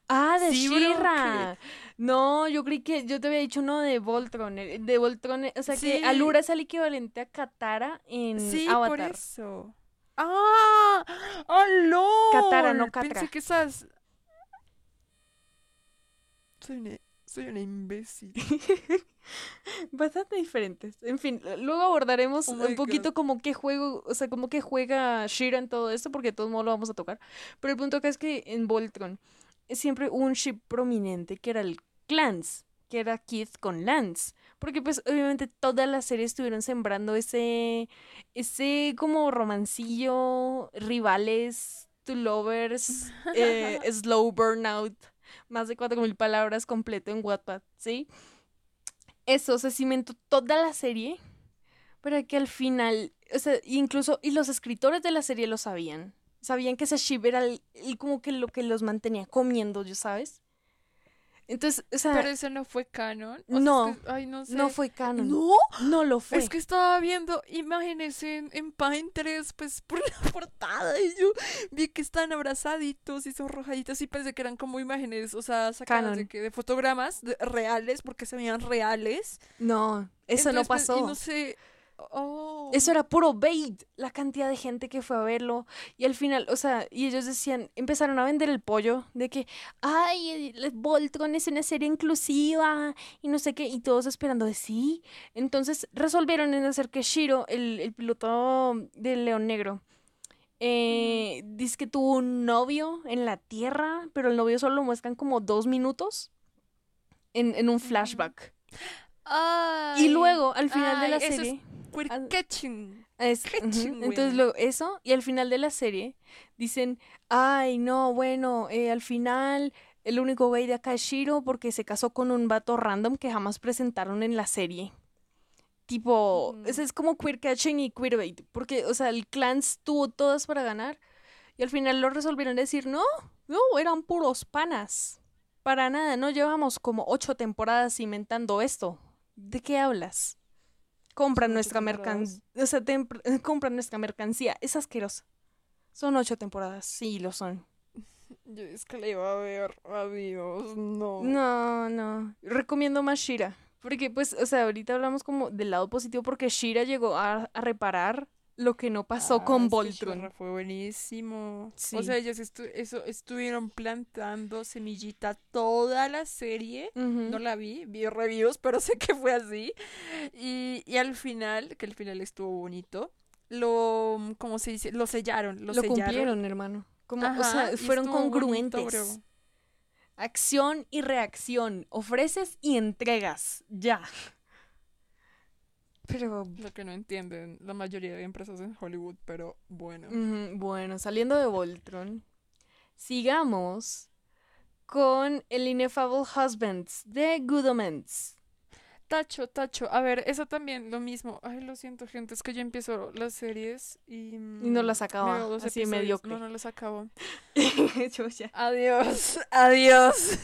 Ah, de Sí, Shira. No, yo creí que yo te había dicho no de Voltron, eh, de Voltron, eh, o sea que Sí. Alura es el equivalente a Katara en Sí, Avatar. por eso. ¡Ah! ¡Ah, lol! Katara, no Catra. Pensé que esas... Soy una, soy una imbécil. [laughs] Bastante diferentes. En fin, luego abordaremos Oh un poquito como qué juego, o sea, como que juega Shira en todo esto, porque de todos modos lo vamos a tocar. Pero el punto acá es que en Voltron es siempre hubo un ship prominente que era el Clans, que era Kid con Lance. Porque pues obviamente todas las series estuvieron sembrando ese, ese como romancillo, rivales, to lovers, eh, [laughs] slow burnout, más de 4.000 palabras completo en Wattpad, ¿sí? Eso se cimentó toda la serie para que al final, o sea, incluso, y los escritores de la serie lo sabían. Sabían que ese ship era el, el como que lo que los mantenía comiendo, ¿ya sabes? Entonces, o sea, Pero eso no fue canon. O sea, es No, que- ay, no sé. no fue canon. ¿No? No lo fue. Es que estaba viendo imágenes en, en Pinterest, pues [laughs] por la portada, y yo vi que están abrazaditos y sonrojaditos, y pensé que eran como imágenes, o sea, sacadas de, que, de fotogramas de- reales, porque se veían reales. No, eso no Entonces, pues, pasó. y no sé. Oh. Eso era puro bait, la cantidad de gente que fue a verlo. Y al final, o sea, y ellos decían, empezaron a vender el pollo de que, ay, Voltron es una serie inclusiva y no sé qué, y todos esperando de sí. Entonces resolvieron en hacer que Shiro, el, el piloto del León Negro, eh, dice que tuvo un novio en la Tierra, pero el novio solo lo muestran como dos minutos en, en un flashback. [gasps] Ay, Y luego, al final de la es queer al- catching. Es-. Entonces luego eso, y al final de la serie dicen, ay, no, bueno, eh, al final El único güey de acá es Shiro porque se casó con un vato random que jamás presentaron en la serie. Tipo, es como queer catching y queerbait. Porque, o sea, el clans tuvo todas para ganar. Y al final lo resolvieron decir, no, no, eran puros panas. Para nada, no llevamos como ocho temporadas inventando esto. ¿De qué hablas? Compra Son ocho nuestra mercancía. O sea, tem- [laughs] compra nuestra mercancía. Es asqueroso. Son ocho temporadas, sí lo son. [laughs] Yo es que la iba a ver. Adiós, no. No, no. Recomiendo más Shira. Porque, pues, o sea, ahorita hablamos como del lado positivo porque Shira llegó a, a reparar lo que no pasó Ah, con Voltron. Fue buenísimo. Sí. O sea, ellos estu- eso, estuvieron plantando semillita toda la serie. No la vi, vi reviews, pero [laughs] sé que fue así. Y, y al final, que el final estuvo bonito, lo, ¿cómo se dice? Lo sellaron, lo, Lo sellaron. cumplieron, hermano. Como, o sea, fueron bonito, congruentes. Acción y reacción. Ofreces y entregas. Ya. Pero Lo que no entienden la mayoría de empresas en Hollywood, pero bueno. Bueno, saliendo de Voltron, sigamos con el Ineffable Husbands de Good Omens. Tacho, tacho. A ver, eso también, lo mismo. Ay, lo siento, gente, es que yo empiezo las series y... Y no las acaba, me así episodios. mediocre. No, no las acabo. [laughs] Adiós, adiós.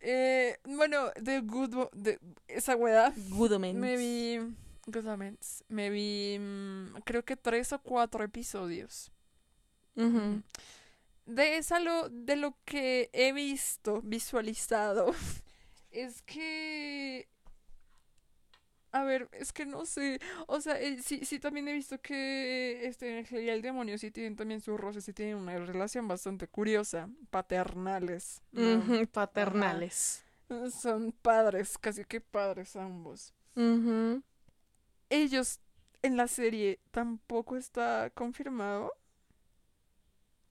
Eh, bueno, de Good... De esa wea, Good Omens. me vi... Omens. Me vi, mm, creo que tres o cuatro episodios. Ujú. De esa lo, de lo que he visto, visualizado, [laughs] es que... A ver, es que no sé. O sea, eh, sí, sí también he visto que este y el demonio sí tienen también sus roces, sí tienen una relación bastante curiosa, paternales. Paternales. Son padres, casi que padres ambos. Ellos en la serie tampoco está confirmado.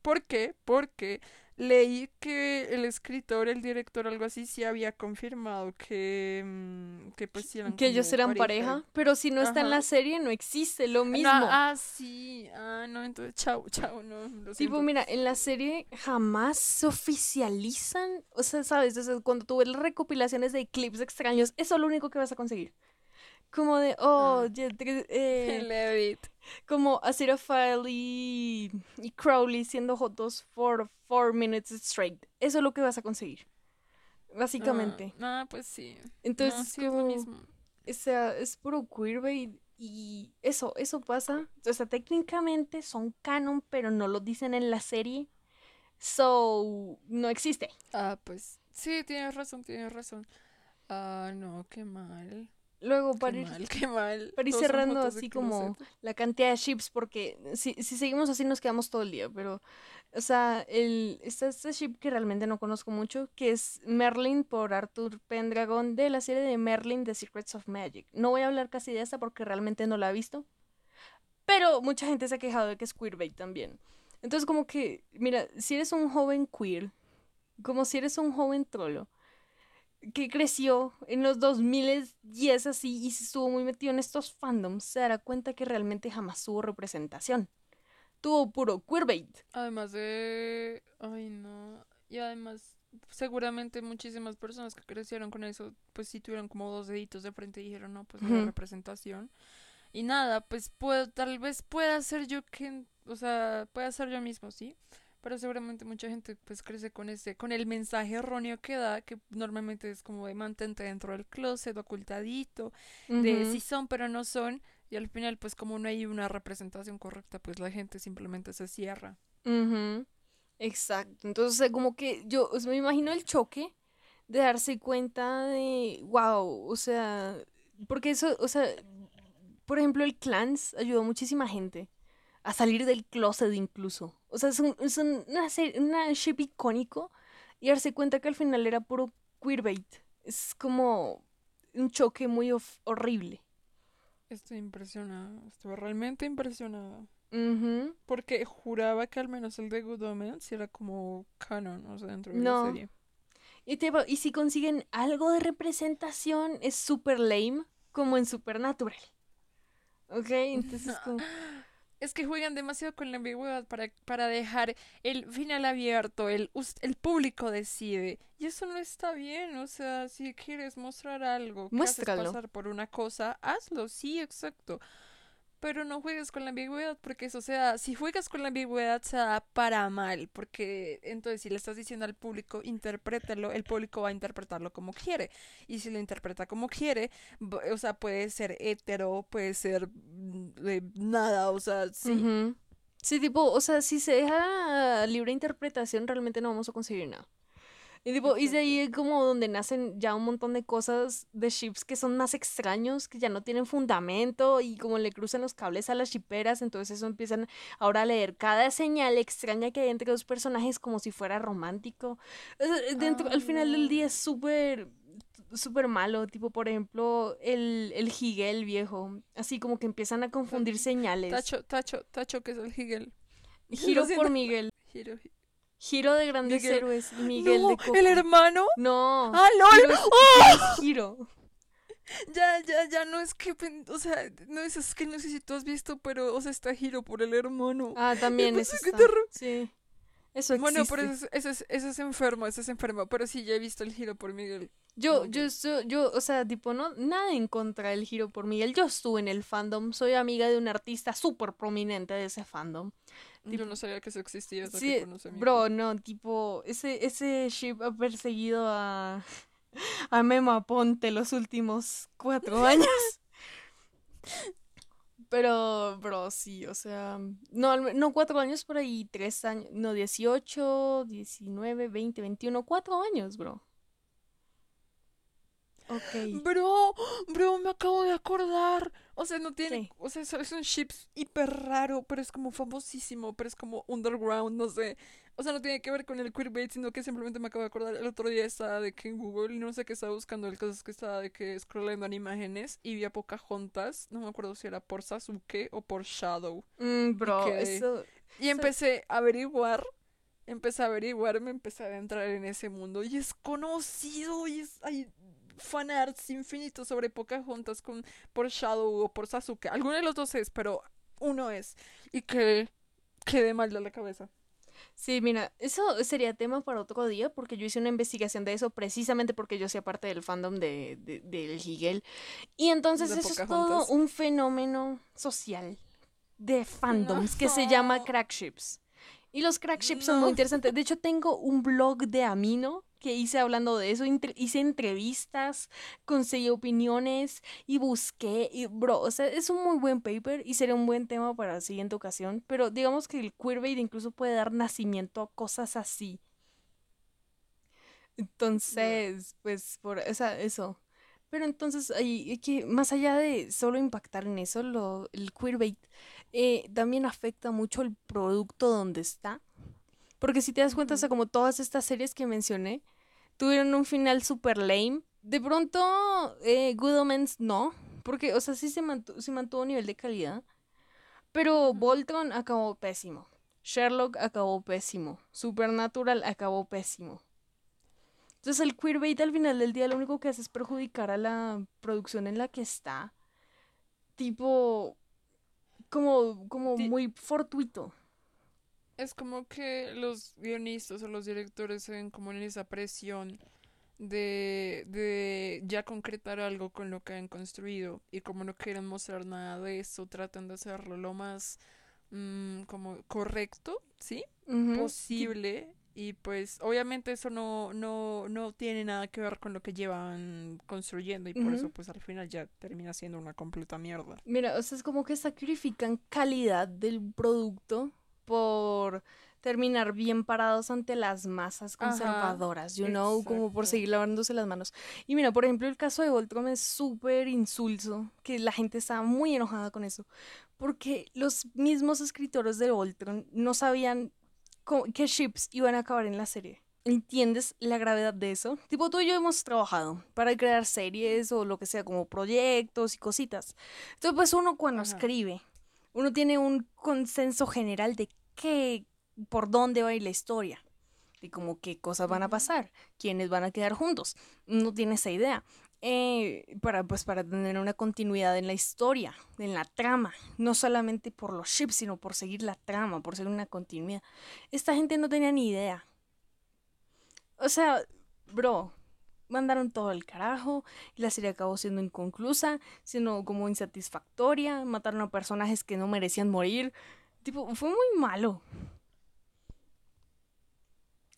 ¿Por qué? Porque leí que el escritor, el director, algo así, sí había confirmado que, mm, que pues sí eran Que ellos eran pareja, pero si no está en la serie no existe lo No, mismo. ah, sí. Ah, no, entonces, chao, chao, no. Lo Tipo, siento. mira, en la serie jamás se oficializan, o sea, sabes, Entonces, cuando tú ves las recopilaciones de clips extraños, eso es lo único que vas a conseguir. Como de, oh, Ah. [laughs] eh, como Aziraphale y, y Crowley siendo jotos for four minutes straight. Eso es lo que vas a conseguir, básicamente. Ah, ah, pues sí. Entonces, no, sí es lo como- mismo. o sea, es puro queerbait y eso, eso pasa. O sea, técnicamente son canon, pero no lo dicen en la serie. So, no existe. Ah, pues sí, tienes razón, tienes razón. Ah, no, qué mal. Luego, Qué para ir, mal, qué mal. para ir cerrando así como la cantidad de ships, porque si, si seguimos así nos quedamos todo el día, pero, o sea, el, está este ship que realmente no conozco mucho, que es Merlin por Arthur Pendragon de la serie de Merlin The Secrets of Magic. No voy a hablar casi de esta porque realmente no la he visto, pero mucha gente se ha quejado de que es queerbait también. Entonces, como que, mira, si eres un joven queer, como si eres un joven trolo, que creció en los 2000 y es así y se estuvo muy metido en estos fandoms, se dará cuenta que realmente jamás tuvo representación. Tuvo puro queerbait. Además de... Ay, no. Y además, seguramente muchísimas personas que crecieron con eso, pues sí tuvieron como dos deditos de frente y dijeron, no, pues no hay representación. Y nada, pues puedo, tal vez pueda ser yo que... O sea, pueda ser yo mismo, ¿sí? Pero seguramente mucha gente pues crece con ese, con el mensaje erróneo que da, que normalmente es como de mantente dentro del closet, ocultadito, de sí son pero no son, y al final pues como no hay una representación correcta, pues la gente simplemente se cierra. Ujú, Exacto. Entonces, como que yo o sea, me imagino el choque de darse cuenta de, wow, o sea, porque eso, o sea, por ejemplo, el Clans ayudó a muchísima gente a salir del closet incluso. O sea, es, un- es un- una, serie- una ship icónico y darse cuenta que al final era puro queerbait. Es como un choque muy horrible. Estoy impresionada, estoy realmente impresionada. Porque juraba que al menos el de Good Omens era como canon, o sea, dentro de No. la serie. Y, te y si consiguen algo de representación, es super lame, como en Supernatural. ¿Ok? Entonces, como... [gasps] [gasps] es que juegan demasiado con la ambigüedad para, para dejar el final abierto, el, el público decide. Y eso no está bien, o sea, si quieres mostrar algo, que haces Muéstralo. pasar por una cosa, hazlo, sí, exacto. Pero no juegues con la ambigüedad, porque eso, o sea, si juegas con la ambigüedad se da para mal, porque entonces si le estás diciendo al público, interprétalo, el público va a interpretarlo como quiere. Y si lo interpreta como quiere, o sea, puede ser hetero, puede ser de nada, o sea, sí. Sí, tipo, o sea, si se deja libre interpretación, realmente no vamos a conseguir nada. Y tipo, y de ahí como donde nacen ya un montón de cosas de ships que son más extraños, que ya no tienen fundamento y como le cruzan los cables a las shiperas, entonces eso empiezan ahora a leer cada señal extraña que hay entre los personajes como si fuera romántico. Sea, dentro, al final del día es súper súper malo, tipo por ejemplo el, el Higel viejo, así como que empiezan a confundir señales. Tacho, Tacho, Tacho, que es el Hegel. Giro por Miguel. Giro. Giro de grandes Miguel. héroes. Miguel no, de Coco. el hermano. No. ¡Ah, Giro lol! es, ¡Oh! es Giro. Ya, ya, ya, no es que, o sea, no es, es que no sé si tú has visto, pero, o sea, está Giro por el hermano. Ah, también Pues, qué está. terror. Sí. Eso Bueno, existe. pero eso es, eso, es, eso es enfermo, eso es enfermo, pero sí, ya he visto el Giro por Miguel. Yo, yo, so- yo, o sea, tipo, no, nada en contra del Giro por Miguel. Yo estuve en el fandom, soy amiga de un artista súper prominente de ese fandom. Yo no sabía que eso existía hasta Sí, que conocí a mi bro, no, tipo, ese, ese ship ha perseguido a, [laughs] a Mema Ponte los últimos cuatro [laughs] años. Pero, bro, sí, o sea, no, no cuatro años por ahí, tres años, no, 18, 19, 20, 21, cuatro años, bro. Ok. Bro, bro, me acabo de acordar. O sea, no tiene, ¿Qué? o sea, es- un ship hiper raro, pero es como famosísimo, pero es como underground, no sé. O sea, no tiene que ver con el queerbait, sino que simplemente me acabo de acordar. El otro día estaba de que en Google, y no sé qué estaba buscando, el caso es que estaba de que scrollando en imágenes y vi a Pocahontas, no me acuerdo si era por Sasuke o por Shadow. Mm, bro, quedé- eso, Y empecé a averiguar, empecé a averiguar, me empecé a entrar en ese mundo y es conocido y es, hay fanarts infinitos sobre Pocahontas con, por Shadow o por Sasuke. Alguno de los dos es, pero uno es. Y que quedé mal de la cabeza. Sí, mira, eso sería tema para otro día porque yo hice una investigación de eso precisamente porque yo hacía parte del fandom de, de- del Higel. Y entonces De eso es todo un fenómeno social de fandoms que se llama No. crack ships. Y los crack ships son muy interesantes. De hecho, tengo un blog de Amino que hice hablando de eso. Hice entrevistas, conseguí opiniones y busqué. Y, bro, o sea, es un muy buen paper y sería un buen tema para la siguiente ocasión. Pero digamos que el queerbait incluso puede dar nacimiento a cosas así. Entonces, pues, por esa, eso. Pero entonces, es que más allá de solo impactar en eso, lo, el queerbait eh, también afecta mucho el producto donde está. Porque si te das cuenta, o sea, como todas estas series que mencioné, tuvieron un final super lame. De pronto, eh, Good Omens no, porque, o sea, sí se mantuvo, se mantuvo a nivel de calidad. Pero Voltron acabó pésimo. Sherlock acabó pésimo. Supernatural acabó pésimo. Entonces el queerbait al final del día lo único que hace es perjudicar a la producción en la que está. Tipo, como, como muy fortuito. Es como que los guionistas o los directores se ven como en esa presión de, de ya concretar algo con lo que han construido y como no quieren mostrar nada de eso, tratan de hacerlo lo más mm, como correcto, ¿sí? Posible. Y pues obviamente eso no, no, no tiene nada que ver con lo que llevan construyendo y por eso pues al final ya termina siendo una completa mierda. Mira, o sea, es como que sacrifican calidad del producto por terminar bien parados ante las masas Ajá, conservadoras, you know, como por exacto. seguir lavándose las manos. Y mira, por ejemplo, el caso de Voltron es súper insulso, que la gente estaba muy enojada con eso, porque los mismos escritores de Voltron no sabían cómo- qué ships iban a acabar en la serie. ¿Entiendes la gravedad de eso? Tipo, tú y yo hemos trabajado para crear series o lo que sea, como proyectos y cositas. Entonces, pues uno cuando Ajá. escribe, uno tiene un consenso general de qué, por dónde va a ir la historia, de como qué cosas van a pasar, quiénes van a quedar juntos. Uno tiene esa idea. eh, para, pues, para tener una continuidad en la historia, en la trama, no solamente por los ships, sino por seguir la trama, por seguir una continuidad. Esta gente no tenía ni idea. O sea, bro, mandaron todo al carajo y la serie acabó siendo inconclusa, siendo como insatisfactoria, mataron a personajes que no merecían morir. Tipo, fue muy malo.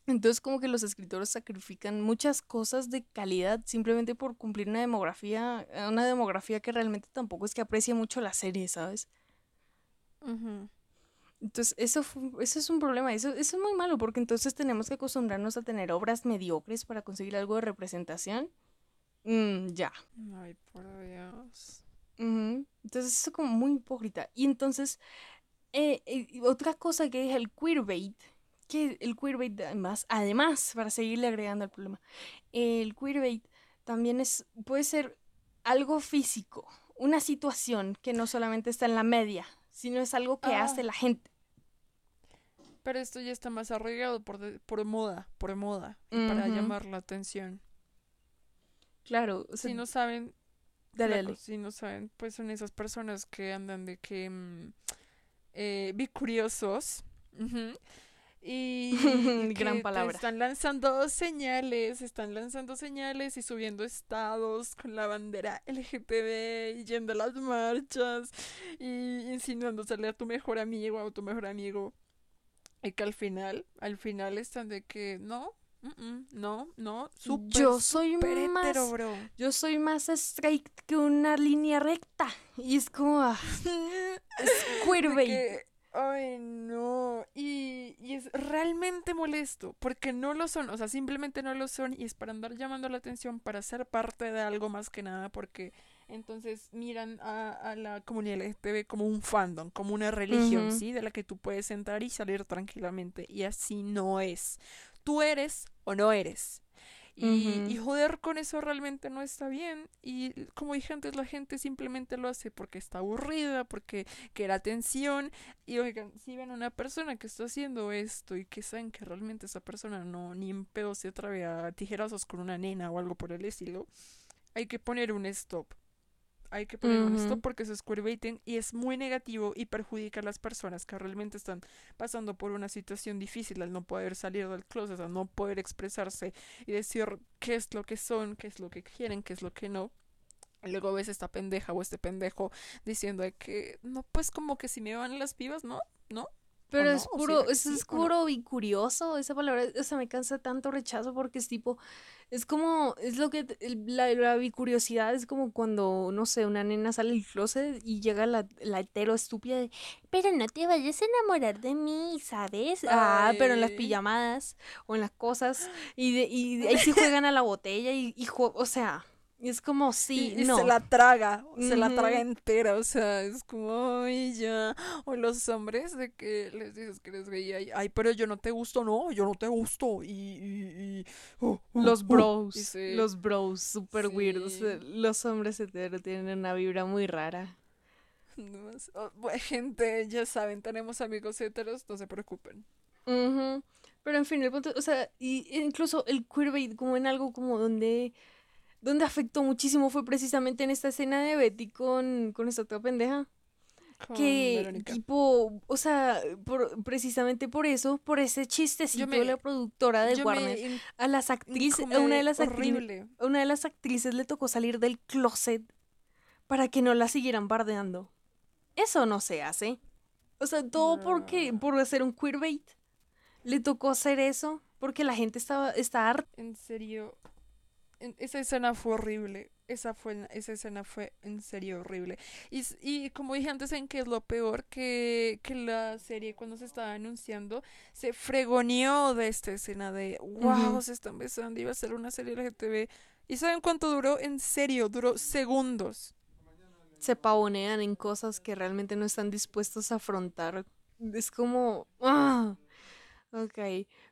Entonces como que los escritores sacrifican muchas cosas de calidad simplemente por cumplir una demografía, eh, una demografía que realmente tampoco es que aprecie mucho la serie, ¿sabes? Entonces eso, eso es un problema, eso, eso es muy malo porque entonces tenemos que acostumbrarnos a tener obras mediocres para conseguir algo de representación. Mm, ya. Ay, por Dios. Entonces eso es como muy hipócrita. Y entonces, eh, eh, otra cosa que es el queerbait que el queerbait además, además, para seguirle agregando al problema, el queerbait también es, puede ser algo físico, una situación que no solamente está en la media, sino es algo que hace ah. la gente. Pero esto ya está más arraigado por, por moda, por moda, para llamar la atención. Claro. si no saben, dale, si no saben, pues son esas personas que andan de que mm, eh, bicuriosos. Y, [laughs] Gran palabra. Están lanzando señales, están lanzando señales y subiendo estados con la bandera LGTB y yendo a las marchas y insinuándosele a tu mejor amigo o a tu mejor amigo. Y que al final, al final están de que no, no, no, super, yo soy más, Yo soy más straight que una línea recta. Y es como. Ah, [laughs] Ay, no. Y, y, es realmente molesto, porque no lo son, o sea, simplemente no lo son y es para andar llamando la atención, para ser parte de algo más que nada, porque entonces miran a, a la comunidad LGTB como un fandom, como una religión, ¿sí? De la que tú puedes entrar y salir tranquilamente. Y así no es. Tú eres o no eres. Y, joder con eso realmente no está bien. Y como dije antes, la gente simplemente lo hace porque está aburrida, porque quiere atención. Y oigan, si ven una persona que está haciendo esto y que saben que realmente esa persona no ni en pedo se atreve a tijerazos con una nena o algo por el estilo, hay que poner un stop hay que poner esto porque es queerbaiting y es muy negativo y perjudica a las personas que realmente están pasando por una situación difícil al no poder salir del closet, al no poder expresarse y decir qué es lo que son, qué es lo que quieren, qué es lo que no. Luego ves esta pendeja o este pendejo diciendo que no, pues como que si me van las pibas, ¿no? ¿No? Pero es puro, es, puro y curioso, esa palabra, o sea, me cansa tanto rechazo porque es tipo, es como, es lo que, la, la bicuriosidad es como cuando, no sé, una nena sale del closet y llega la, la hetero estúpida de, pero no te vayas a enamorar de mí, ¿sabes? Ah, pero en las pijamadas o en las cosas [gasps] y, de, y ahí sí juegan a la botella y, y o sea... Y es como, sí, y, no. se la traga, se la traga entera, o sea, es como, ay, ya. O los hombres de que les dices que eres gay, ay, ay pero yo no te gusto, no, yo no te gusto. Y, y, oh, oh, los oh, bros, los bros, super weird. los hombres heteros tienen una vibra muy rara. gente, ya saben, tenemos amigos heteros, no se preocupen. Pero en fin, el punto, o sea, y incluso el queerbait como en algo como donde donde afectó muchísimo fue precisamente en esta escena de Betty con, con esta otra pendeja. que tipo, o sea, por, precisamente por eso, por ese chistecito de la productora de Warner, a las actrices, a una de las actrices, una de las actrices le tocó salir del closet para que no la siguieran bardeando. Eso no se hace. O sea, todo porque por hacer un queerbait. Le tocó hacer eso porque la gente estaba está harta. En serio, esa escena fue horrible. Esa, fue, esa escena fue en serio horrible. Y, y como dije antes, ¿en qué es lo peor? Que, que la serie cuando se estaba anunciando se fregoneó de esta escena de wow, se están besando, iba a ser una serie LGTB. ¿Y saben cuánto duró? En serio, duró segundos. Se pavonean en cosas que realmente no están dispuestos a afrontar. Es como... ¡Ah! Ok.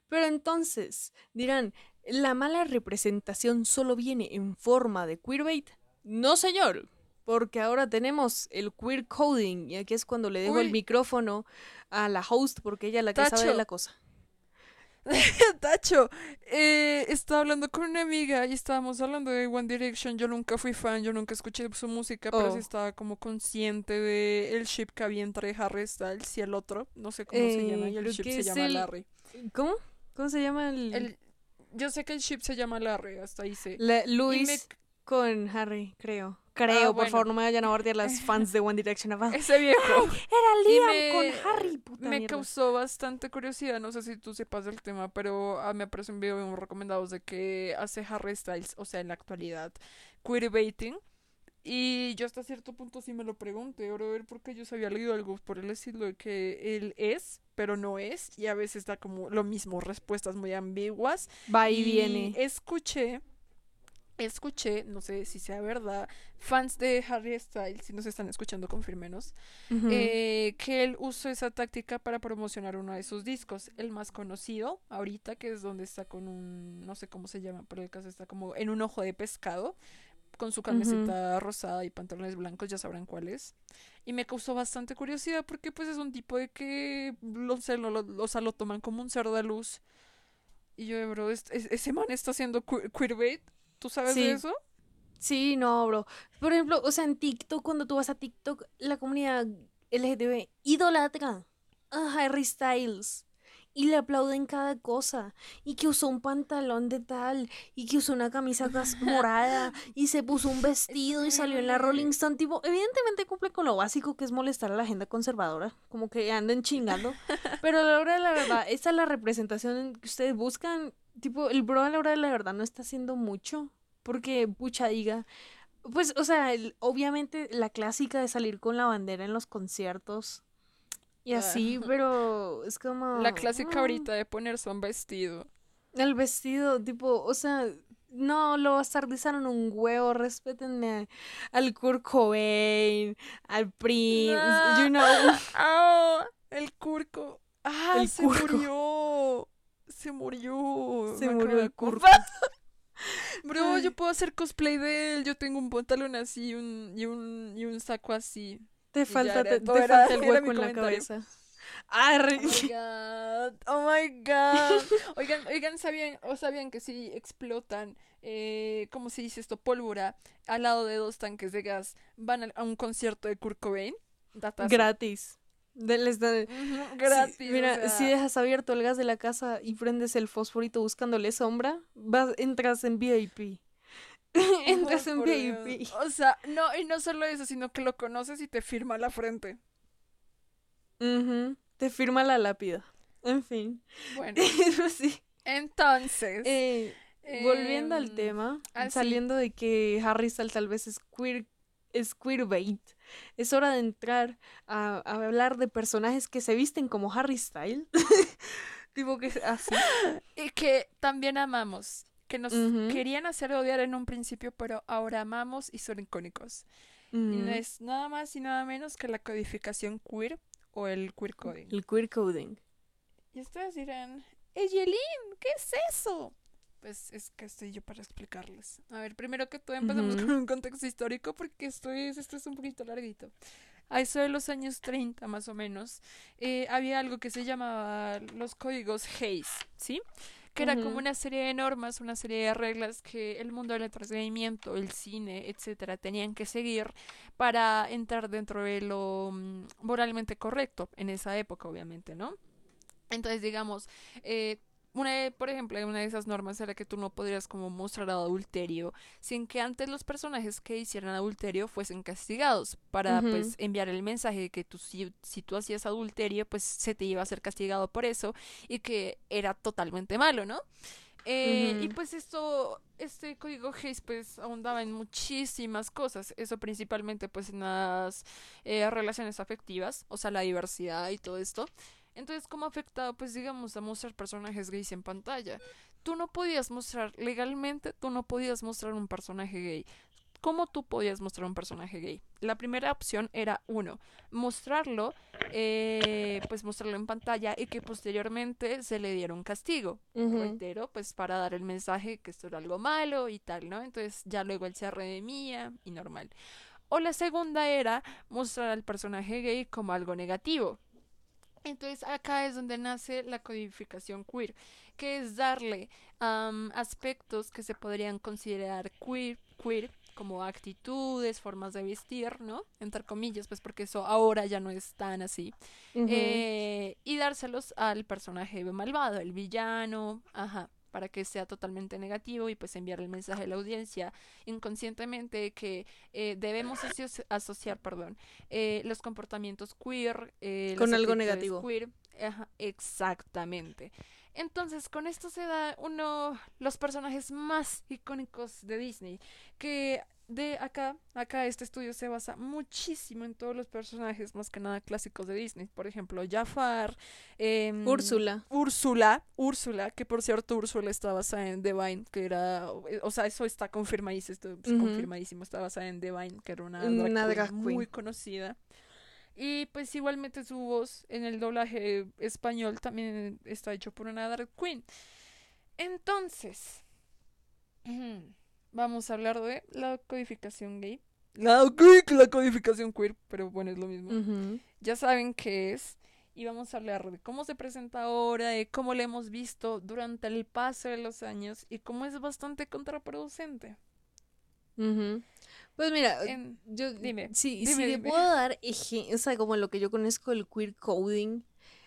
Pero entonces, dirán, ¿La mala representación solo viene en forma de queerbait? No, señor, porque ahora tenemos el queer coding y aquí es cuando le dejo el micrófono a la host porque ella es la que sabe de la cosa. [laughs] Tacho, eh, estaba hablando con una amiga y estábamos hablando de One Direction. Yo nunca fui fan, yo nunca escuché su música, pero sí Oh. estaba como consciente de el ship que había entre Harry Styles y el otro. No sé cómo se llama, Eh, y el ship se llama el- Larry. ¿Cómo? ¿Cómo se llama el...? El, yo sé que el ship se llama Larry, hasta ahí sé. Luis me- con Harry, creo. Creo, por bueno. favor, no me vayan a bardear las [laughs] fans de One Direction abajo. [laughs] ese viejo Era Liam me- con Harry, puta me mierda. causó bastante curiosidad. No sé si tú sepas del tema, pero ah, me aparece un video muy recomendados de que hace Harry Styles, o sea, en la actualidad, queerbaiting. Y yo hasta cierto punto sí me lo pregunté, brother, porque yo había leído algo por el estilo de que él es, pero no es, y a veces da como lo mismo, respuestas muy ambiguas. Va y Y viene. Escuché, escuché, no sé si sea verdad, fans de Harry Styles, si nos están escuchando, confirmenos, Ujú. eh, que él usó esa táctica para promocionar uno de sus discos, el más conocido ahorita, que es donde está con un, no sé cómo se llama, pero el caso está como en un ojo de pescado, con su camiseta rosada y pantalones blancos, ya sabrán cuál es. Y me causó bastante curiosidad porque pues es un tipo de que, no sé, lo, lo- o sea, lo toman como un cerdo de luz. Y yo, bro, es- es- ese man está haciendo que- queerbait. ¿Tú sabes Sí. de eso? Sí, no, bro. Por ejemplo, o sea, en TikTok, cuando tú vas a TikTok, la comunidad LGTB idolatra a Harry Styles y le aplauden cada cosa. Y que usó un pantalón de tal, y que usó una camisa morada, [laughs] y se puso un vestido y salió en la Rolling Stone. Tipo, evidentemente cumple con lo básico que es molestar a la agenda conservadora, como que anden chingando. [laughs] Pero a la hora de la verdad, esta es la representación que ustedes buscan. Tipo, el bro a la hora de la verdad no está haciendo mucho. Porque, pucha, diga. Pues, o sea, el- obviamente la clásica de salir con la bandera en los conciertos. Y Ah. así, pero es como. La clásica ah, ahorita de ponerse un vestido. El vestido, tipo, o sea, no lo bastardizaron un huevo. Respétenme a- al Kurt Cobain, al Prince, you know. [laughs] ¡Ah! El curco. ¡Ah! El se curco. murió. Se murió. Se Me murió el curco. [laughs] Bro, yo puedo hacer cosplay de él. Yo tengo un pantalón así y un, y un, y un saco así. Te falta, te, falta el [laughs] hueco en la cabeza. Arre. Oh my [laughs] god. Oh my god. Oigan, oigan, sabían, o sabían que si explotan, eh, ¿cómo se dice esto? Pólvora al lado de dos tanques de gas, van a, un concierto de Kurt Cobain. Datazo. Gratis. De- les da- gratis. mira, sea, si dejas abierto el gas de la casa y prendes el fosforito buscándole sombra, vas, entras en VIP. [laughs] entras en VIP. O sea, no, y no solo eso, sino que lo conoces y te firma la frente. Ujú, Te firma la lápida. En fin. Bueno, [laughs] sí. entonces. Eh, volviendo al em, tema, ah, saliendo de que Harry Styles tal vez es queer, es queerbait, es hora de entrar a, a hablar de personajes que se visten como Harry Styles. [laughs] tipo que así. Y que también amamos. Que nos Ujú. querían hacer odiar en un principio, pero ahora amamos y son icónicos. Y no Ujú. es nada más y nada menos que la codificación queer o el queer coding. El queer coding. Y ustedes dirán, Eyelin, ¿qué es eso? Pues es que estoy yo para explicarles. A ver, primero que todo empezamos Ujú. con un contexto histórico porque esto es, esto es un poquito larguito. A eso de los años 30 más o menos, eh, había algo que se llamaba los códigos Hayes, ¿sí? Que era como una serie de normas, una serie de reglas que el mundo del entretenimiento, el cine, etcétera, tenían que seguir para entrar dentro de lo mm, moralmente correcto en esa época, obviamente, ¿no? Entonces, digamos, eh, una por ejemplo, una de esas normas era que tú no podrías como mostrar adulterio sin que antes los personajes que hicieran adulterio fuesen castigados para pues enviar el mensaje de que tú, si, si tú hacías adulterio pues se te iba a ser castigado por eso y que era totalmente malo, ¿no? Eh, Y pues esto, este código Hayes pues ahondaba en muchísimas cosas, eso principalmente pues en las eh, relaciones afectivas, o sea, la diversidad y todo esto. Entonces, ¿cómo afectaba pues digamos a mostrar personajes gays en pantalla? Tú no podías mostrar, legalmente, tú no podías mostrar un personaje gay. ¿Cómo tú podías mostrar un personaje gay? La primera opción era uno, mostrarlo, eh, pues mostrarlo en pantalla y que posteriormente se le diera un castigo Ujú. reitero, pues para dar el mensaje que esto era algo malo y tal, ¿no? Entonces ya luego él se redimía y normal. O la segunda era mostrar al personaje gay como algo negativo. Entonces acá es donde nace la codificación queer, que es darle am, aspectos que se podrían considerar queer, queer como actitudes, formas de vestir, ¿no? Entre comillas, pues porque eso ahora ya no es tan así. Eh, y dárselos al personaje malvado, el villano, ajá, para que sea totalmente negativo y pues enviar el mensaje a la audiencia inconscientemente que eh, debemos asoci- asociar, perdón, eh, los comportamientos queer eh, Con algo negativo. Queer, ajá, exactamente. Entonces, con esto se da uno los personajes más icónicos de Disney, que de acá, acá este estudio se basa muchísimo en todos los personajes, más que nada clásicos de Disney. Por ejemplo, Jafar, em, Úrsula. Úrsula, Úrsula, que por cierto Úrsula está basada en Divine, que era, eh, o sea, eso está confirmadísimo, esto es Ujú. confirmadísimo, está basada en Divine, que era una drag, Una queen muy conocida. Y pues igualmente su voz en el doblaje español también está hecho por una drag queen. Entonces, [clears throat] vamos a hablar de la codificación gay. La, la codificación queer, pero bueno, es lo mismo Ujú. ya saben qué es. Y vamos a hablar de cómo se presenta ahora, de cómo lo hemos visto durante el paso de los años y cómo es bastante contraproducente. Ujú. Pues mira, En- yo dime, sí, dime, sí le dime. puedo dar o sea, como lo que yo conozco el queer coding.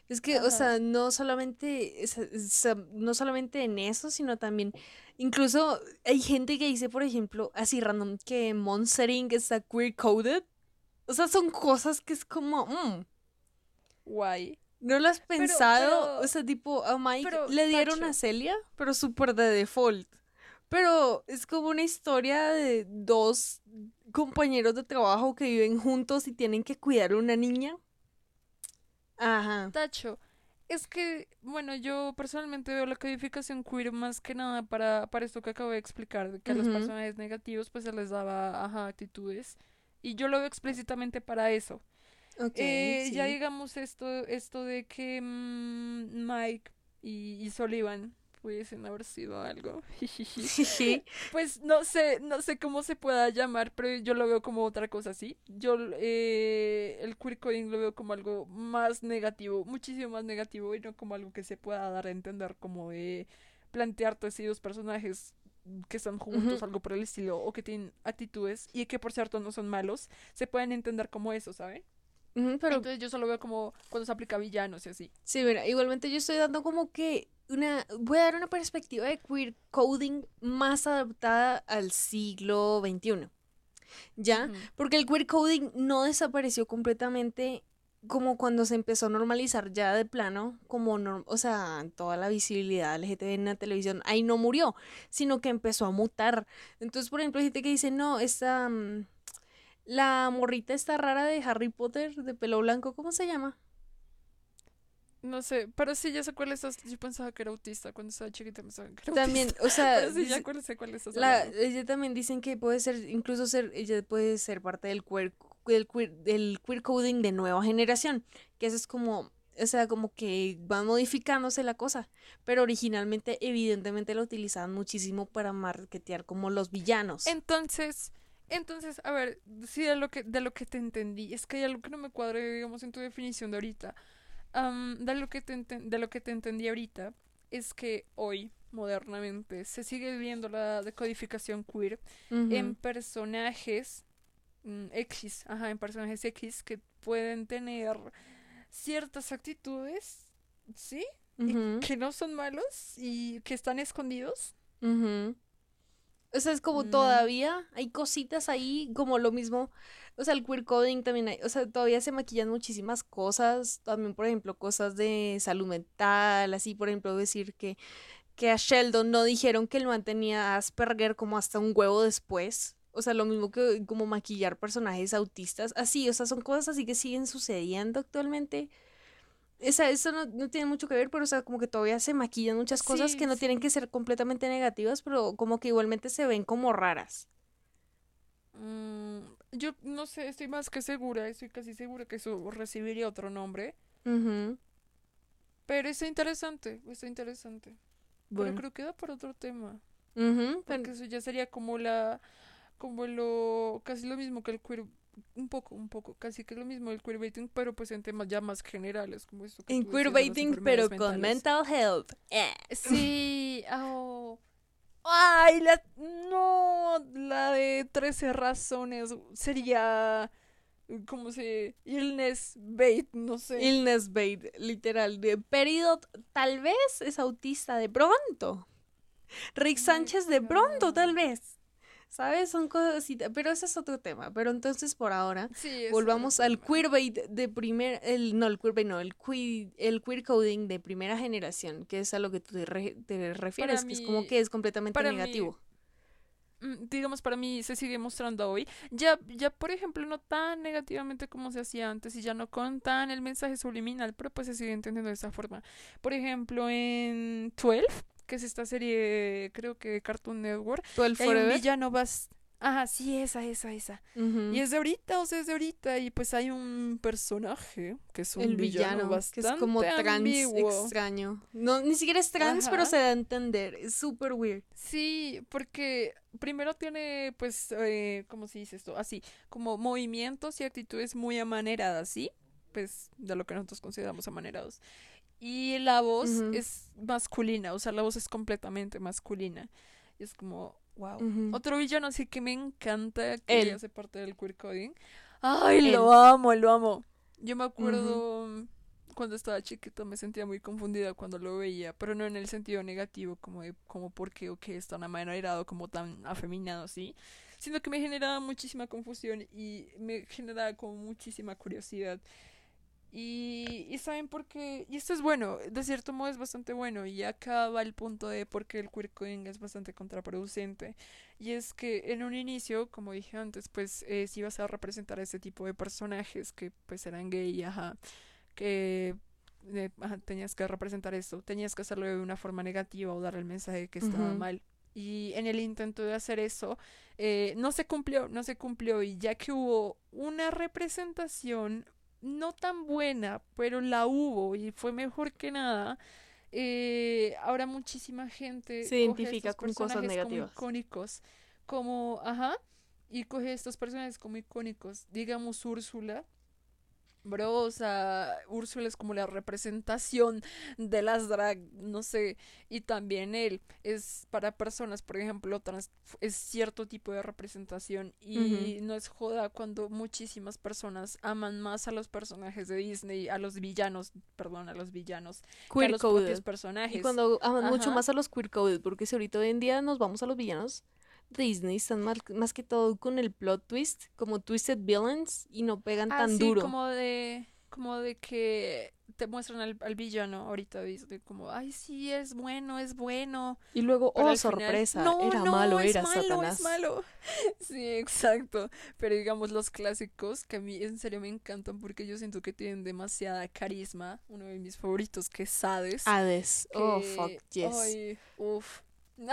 Es que, o sea, no solamente, es- es- no solamente en eso, sino también, incluso hay gente que dice, por ejemplo, así random, que Monstering está queer coded. O sea, son cosas que es como, mm, Guay. ¿no lo has pensado? pero- o sea, tipo, a Mike pero, le dieron Tacho. a Celia, pero súper de default. Pero es como una historia de dos compañeros de trabajo que viven juntos y tienen que cuidar a una niña. Ajá. Tacho, es que, bueno, yo personalmente veo la codificación queer más que nada para, para esto que acabo de explicar, de que a los personajes negativos pues se les daba, ajá, actitudes. Y yo lo veo explícitamente para eso. Ok, Eh, Ya digamos esto, esto de que mm, Mike y, y Sullivan pudiesen haber sido algo. [laughs] Pues no sé, no sé cómo se pueda llamar, pero yo lo veo como otra cosa así. Yo eh, el queer coding lo veo como algo más negativo, muchísimo más negativo y no como algo que se pueda dar a entender como de plantearte así dos personajes que están juntos, algo por el estilo, o que tienen actitudes y que por cierto no son malos, se pueden entender como eso, ¿saben? Pero Entonces yo solo veo como cuando se aplica a villanos y así. sí, mira, igualmente yo estoy dando como que una, voy a dar una perspectiva de queer coding más adaptada al siglo XXI. ¿Ya? Porque el queer coding no desapareció completamente como cuando se empezó a normalizar ya de plano, como, norm- o sea, toda la visibilidad LGTB en la televisión, ahí no murió, sino que empezó a mutar. Entonces, por ejemplo, hay gente que dice, no, esta, mm, la morrita esta rara de Harry Potter, de pelo blanco, ¿cómo se llama? No sé, pero sí, ya sé cuál es. Yo pensaba que era autista cuando estaba chiquita. Pensaba que era También, autista. o sea, [laughs] Pero sí, ya cuál, sé cuál La, hablando. ella también dicen que puede ser, incluso ser, ella puede ser parte del queer, del queer, del queer coding de nueva generación, que eso es como, o sea, como que va modificándose la cosa, pero originalmente evidentemente la utilizaban muchísimo para marketear como los villanos. Entonces, entonces, a ver, sí, de lo que, de lo que te entendí. Es que hay algo que no me cuadra, digamos, en tu definición de ahorita. Am, de, lo que te de lo que te entendí ahorita es que hoy, modernamente, se sigue viendo la decodificación queer en personajes mm, X, ajá, en personajes X que pueden tener ciertas actitudes, ¿sí? Y que no son malos y que están escondidos. O sea, es como Mm. todavía hay cositas ahí, como lo mismo, o sea, el queer coding también hay, o sea, todavía se maquillan muchísimas cosas, también, por ejemplo, cosas de salud mental, así, por ejemplo, decir que, que a Sheldon no dijeron que el man tenía Asperger como hasta un huevo después, o sea, lo mismo que como maquillar personajes autistas, así, o sea, son cosas así que siguen sucediendo actualmente. O sea, eso no, no tiene mucho que ver, pero o sea, como que todavía se maquillan muchas cosas Sí, que no tienen que ser completamente negativas, pero como que igualmente se ven como raras. Mm, yo no sé, estoy más que segura, estoy casi segura que eso recibiría otro nombre. Pero está interesante, está interesante. Pero Bueno. creo que da para otro tema. Porque pero- eso ya sería como la, como lo, casi lo mismo que el queer, un poco, un poco, casi que es lo mismo el queerbaiting, pero pues en temas ya más generales, como esto que En queerbaiting, pero con mental health. Eh. Sí, oh. Ay, la no, la de 13 razones sería ¿cómo se illness bait, no sé. Illness bait, literal. De Peridot tal vez es autista de pronto. Rick Sánchez de pronto, tal vez. ¿Sabes? Son cositas. Pero ese es otro tema. Pero entonces, por ahora, Sí, volvamos al queerbait de primer. El, no, el queerbait no. El, queer, el queer coding de primera generación, que es a lo que tú te, re- te refieres, que es como que es completamente para mí- negativo. Mm, digamos, para mí se sigue mostrando hoy. Ya, ya, por ejemplo, no tan negativamente como se hacía antes y ya no con tan el mensaje subliminal, pero pues se sigue entendiendo de esa forma. Por ejemplo, en 12, que es esta serie, creo que Cartoon Network, 12 hay un Forever. villano bas... Ajá, sí, esa, esa, esa. Y es de ahorita, o sea, es de ahorita. Y pues hay un personaje que es un el villano, villano, bastante que es como trans ambiguo. extraño. No, ni siquiera es trans, pero se da a entender. Es súper weird. Sí, porque primero tiene, pues, eh, ¿cómo se dice esto? Así, como movimientos y actitudes muy amaneradas, ¿sí? Pues, de lo que nosotros consideramos amanerados. Y la voz Ujú. es masculina, o sea, la voz es completamente masculina. Y es como, wow. Ujú. Otro villano así que me encanta, que Él. hace parte del queer coding. Ay, Él. lo amo, lo amo. Yo me acuerdo mm, cuando estaba chiquita me sentía muy confundida cuando lo veía, pero no en el sentido negativo, como de como por qué o qué es tan amanerado, como tan afeminado así, sino que me generaba muchísima confusión y me generaba como muchísima curiosidad. Y, y saben por qué, y esto es bueno, de cierto modo es bastante bueno, y acá va el punto de por qué el queer coding es bastante contraproducente. Y es que en un inicio, como dije antes, pues eh, si ibas a representar a ese tipo de personajes que pues eran gay, ajá, que eh, ajá, tenías que representar esto, tenías que hacerlo de una forma negativa o dar el mensaje de que estaba mal. Y en el intento de hacer eso, eh, no se cumplió, no se cumplió. Y ya que hubo una representación no tan buena, pero la hubo y fue mejor que nada, eh, ahora muchísima gente Se identifica con cosas personajes como negativas. icónicos, como, ajá, y coge estos personajes como icónicos, digamos Úrsula. Bro, o sea, Úrsula es como la representación de las drag, no sé, y también él es para personas, por ejemplo, trans, es cierto tipo de representación y no es joda cuando muchísimas personas aman más a los personajes de Disney, a los villanos, perdón, a los villanos, que a Queer los coded. propios personajes. Y cuando aman mucho más a los queer coded, porque si ahorita hoy en día nos vamos a los villanos Disney, están mal- más que todo con el plot twist, como twisted villains, y no pegan Ah, tan sí, duro. como de, como de que te muestran al, al villano ahorita. Como, ay, sí, es bueno, es bueno. Y luego, Pero oh, al final, sorpresa, no, era no, malo, era malo, Satanás. es malo. [laughs] Sí, exacto. Pero digamos los clásicos, que a mí en serio me encantan porque yo siento que tienen demasiada carisma. Uno de mis favoritos, que es Hades. Hades, oh, fuck, yes. Ay, uf. [laughs] No,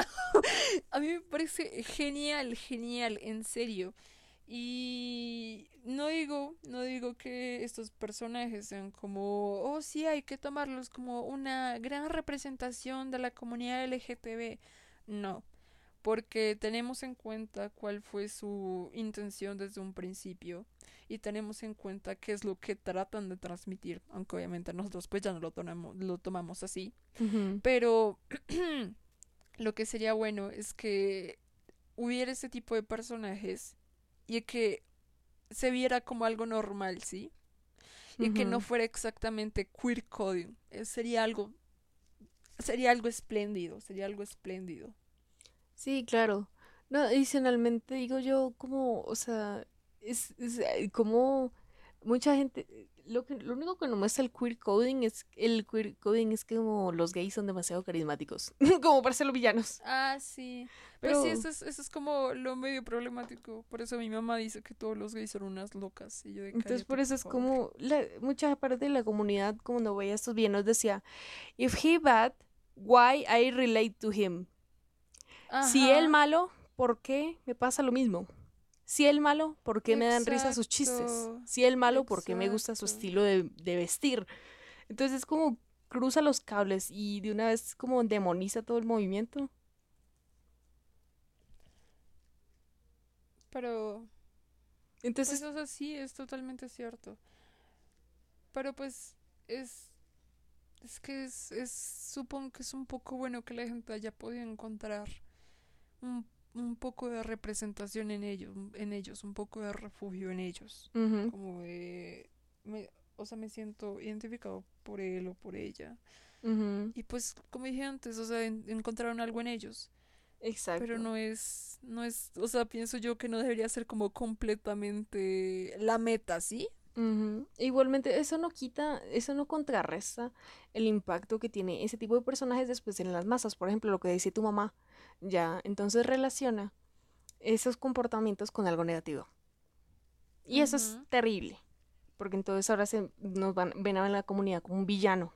a mí me parece genial, genial, en serio. Y no digo, no digo que estos personajes sean como, oh sí, hay que tomarlos como una gran representación de la comunidad LGTB. No, porque tenemos en cuenta cuál fue su intención desde un principio y tenemos en cuenta qué es lo que tratan de transmitir, aunque obviamente nosotros pues ya no lo tomamos, lo tomamos así. Pero [clears throat] lo que sería bueno es que hubiera ese tipo de personajes y que se viera como algo normal, ¿sí? Y que no fuera exactamente queer coding. Eh, Sería algo sería algo espléndido, sería algo espléndido. Sí, claro. No, adicionalmente digo yo como, o sea, es, es, eh, como mucha gente, lo que, lo único que nos muestra el queer coding es, el queer coding es que como los gays son demasiado carismáticos, [laughs] como para ser los villanos. Ah, sí. Pues Pero sí, eso es, eso es como lo medio problemático. Por eso mi mamá dice que todos los gays son unas locas. Y yo de entonces "Cállate, por eso es favor". como, la, mucha parte de la comunidad cuando veía estos villanos decía, if he bad, why I relate to him? Si él malo, ¿por qué me pasa lo mismo? Si él malo, ¿por qué me dan risa sus chistes? Si él malo, ¿por qué me gusta su estilo de, de vestir? Entonces es como cruza los cables y de una vez como demoniza todo el movimiento. Pero Entonces, Pues, o sea, sí, es totalmente cierto. Pero pues es... Es que es, es... Supongo que es un poco bueno que la gente haya podido encontrar un, un poco de representación en ellos, en ellos, un poco de refugio en ellos. Como de... me- o sea, me siento identificado por él o por ella. Y pues, como dije antes, o sea, en- encontraron algo en ellos. exacto. Pero no es, no es, o sea, pienso yo que no debería ser como completamente la meta, ¿sí? Igualmente, eso no quita, eso no contrarresta el impacto que tiene ese tipo de personajes después en las masas. Por ejemplo, lo que dice tu mamá, ya, entonces relaciona esos comportamientos con algo negativo. Y eso es terrible, porque entonces ahora se nos van, ven a la comunidad como un villano.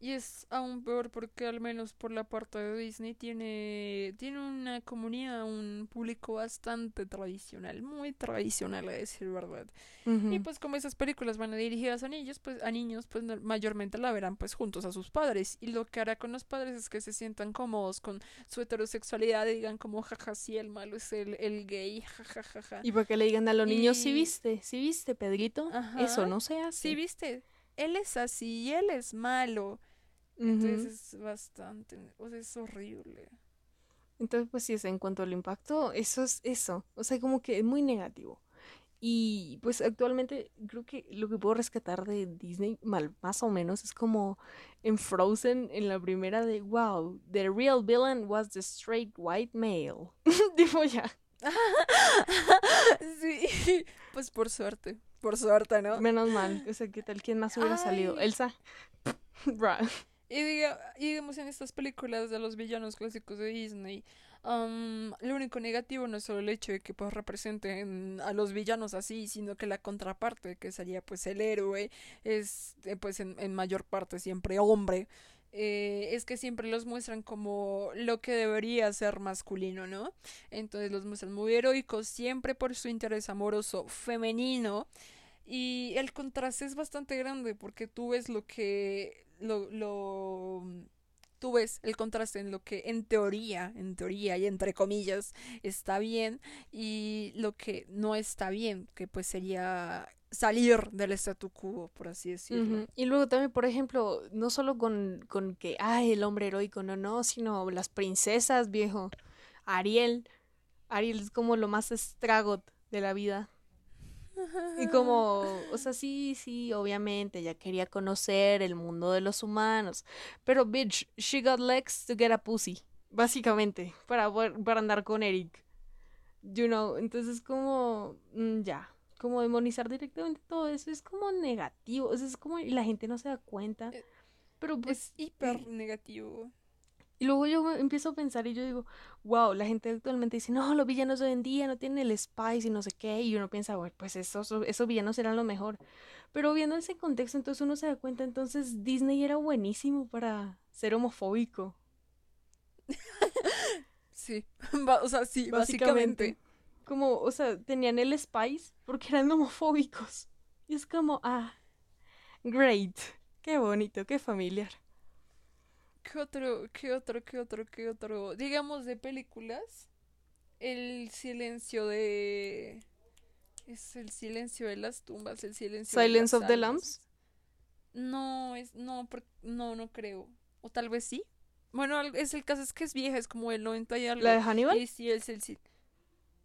Y es aún peor porque al menos por la parte de Disney tiene, tiene una comunidad, un público bastante tradicional, muy tradicional a decir verdad. Y pues como esas películas van dirigidas a niños, pues a niños pues mayormente la verán pues juntos a sus padres. Y lo que hará con los padres es que se sientan cómodos con su heterosexualidad y digan como jaja sí el malo es el, el gay, [laughs] jajajaja. Y para que le digan a los niños, si Y- viste, si viste, Pedrito, eso Ajá. no se hace. Sí, viste, él es así y él es malo. Entonces es bastante, o sea, es horrible. Entonces, pues sí, es en cuanto al impacto, eso es eso. O sea, como que es muy negativo. Y pues actualmente creo que lo que puedo rescatar de Disney, mal, más o menos, es como en Frozen, en la primera de, wow, the real villain was the straight white male. [laughs] Digo ya, [laughs] sí, [laughs] pues por suerte, por suerte, ¿no? menos mal. O sea, ¿qué tal? ¿Quién más hubiera salido? Elsa. Bra. Y, diga- y digamos en estas películas de los villanos clásicos de Disney, am, lo único negativo no es solo el hecho de que pues representen a los villanos así, sino que la contraparte, que sería pues el héroe, es eh, pues en, en mayor parte siempre hombre. eh, es que siempre los muestran como lo que debería ser masculino, ¿no? Entonces los muestran muy heroicos, siempre por su interés amoroso femenino. Y el contraste es bastante grande porque tú ves lo que lo, lo tú ves el contraste en lo que en teoría, en teoría y entre comillas está bien y lo que no está bien, que pues sería salir del statu quo, por así decirlo. Y luego también, por ejemplo, no solo con, con que, ay, el hombre heroico, no, no, sino las princesas, viejo. Ariel. Ariel es como lo más estragot de la vida. Y como, o sea, sí, sí, obviamente, ella quería conocer el mundo de los humanos. Pero, bitch, she got legs to get a pussy. Básicamente, para, para andar con Eric. You know, entonces como, mm, ya, como demonizar directamente todo eso es como negativo. O sea, es como, y la gente no se da cuenta. Eh, Pero pues, es hiper negativo. Y luego yo empiezo a pensar y yo digo, wow, la gente actualmente dice, no, los villanos de hoy en día no tienen el spice y no sé qué. Y uno piensa, bueno, pues esos, esos villanos eran lo mejor. Pero viendo ese contexto, entonces uno se da cuenta, entonces Disney era buenísimo para ser homofóbico. [laughs] Sí, [laughs] o sea, sí, básicamente. Como, o sea, tenían el spice porque eran homofóbicos. Y es como, ah, great. Qué bonito, qué familiar. ¿Qué otro, qué otro, qué otro, qué otro? Digamos de películas. El silencio de. Es el silencio de las tumbas, el silencio de Silence las of the. Lambs. No, es, no, por- no, no creo. O tal vez sí. Bueno, es el caso es que es vieja, es como el 90 y algo. ¿La de Hannibal? Y sí, es el sí.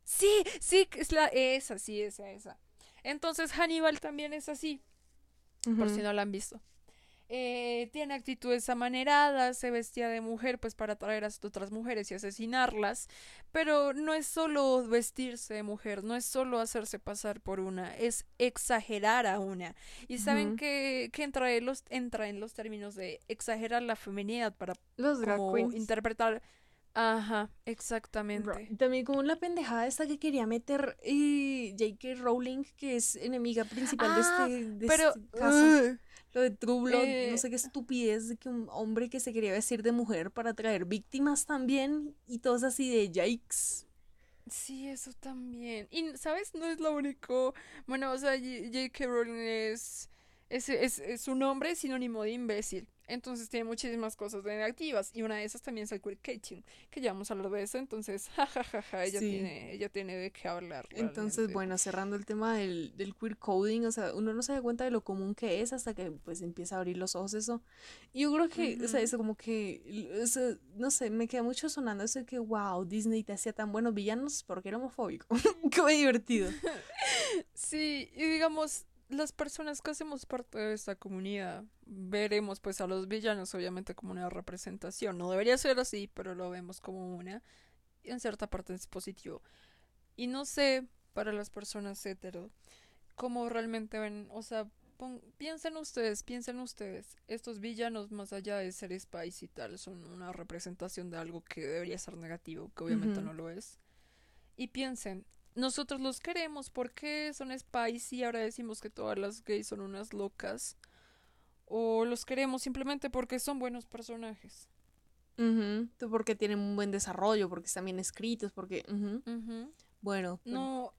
Sí, sí, es la esa, sí, esa, esa. Entonces Hannibal también es así, por si no la han visto. Eh, tiene actitudes amaneradas, se vestía de mujer pues para atraer a otras mujeres y asesinarlas, pero no es solo vestirse de mujer, no es solo hacerse pasar por una, es exagerar a una. Y saben que, que entra, en los, entra en los términos de exagerar la feminidad para Los como interpretar. Ajá, exactamente. También como la pendejada esta que quería meter eh, J.K. Rowling, que es enemiga principal Ah, de este, de Pero, este caso. Lo de True Blood, no eh, sé qué estupidez de que un hombre que se quería vestir de mujer para atraer víctimas también y todos así de yikes. Sí, eso también. Y, ¿sabes? No es lo único. Bueno, o sea, J.K. Rowling es, es, es, es un hombre sinónimo de imbécil. Entonces tiene muchísimas cosas negativas y una de esas también es el queer catching, que ya vamos a hablar de eso, entonces [laughs] jajajaja, ella Sí. tiene ella tiene de qué hablar. Entonces, realmente. bueno, cerrando el tema del, del queer coding, o sea, uno no se da cuenta de lo común que es hasta que pues empieza a abrir los ojos eso. Y yo creo que, o sea, eso como que, o sea, no sé, me queda mucho sonando eso de que, wow, Disney te hacía tan buenos villanos porque era homofóbico. [laughs] Qué divertido. [laughs] Sí, y digamos, las personas que hacemos parte de esta comunidad, veremos pues a los villanos obviamente como una representación. No debería ser así, pero lo vemos como una. Y en cierta parte es positivo. Y no sé, para las personas hetero, cómo realmente ven, o sea, pon- piensen ustedes, piensen ustedes, estos villanos más allá de ser spice y tal, son una representación de algo que debería ser negativo, que obviamente no lo es. Y piensen, nosotros los queremos porque son spicy y ahora decimos que todas las gays son unas locas. O los queremos simplemente porque son buenos personajes. Tú Porque tienen un buen desarrollo, porque están bien escritos, porque, Ujú. bueno, No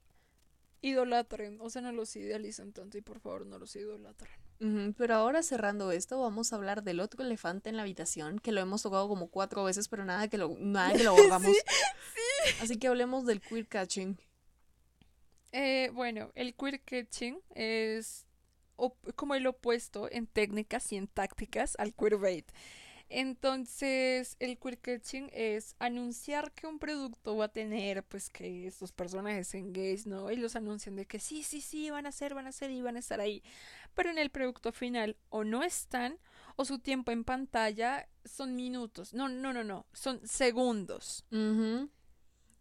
idolatren, o sea, no los idealicen tanto y por favor no los idolatren. Pero ahora cerrando esto, vamos a hablar del otro elefante en la habitación, que lo hemos tocado como cuatro veces, pero nada que lo, nada que lo [laughs] abordamos. Así que hablemos del queer catching. Eh, bueno, el queer catching es como el opuesto en técnicas y en tácticas al queerbait. Entonces, el queer catching es anunciar que un producto va a tener, pues, que estos personajes sean gays, ¿no? Y los anuncian de que sí, sí, sí, van a ser, van a ser y van a estar ahí. Pero en el producto final o no están, o su tiempo en pantalla son minutos. No, no, no, no, son segundos.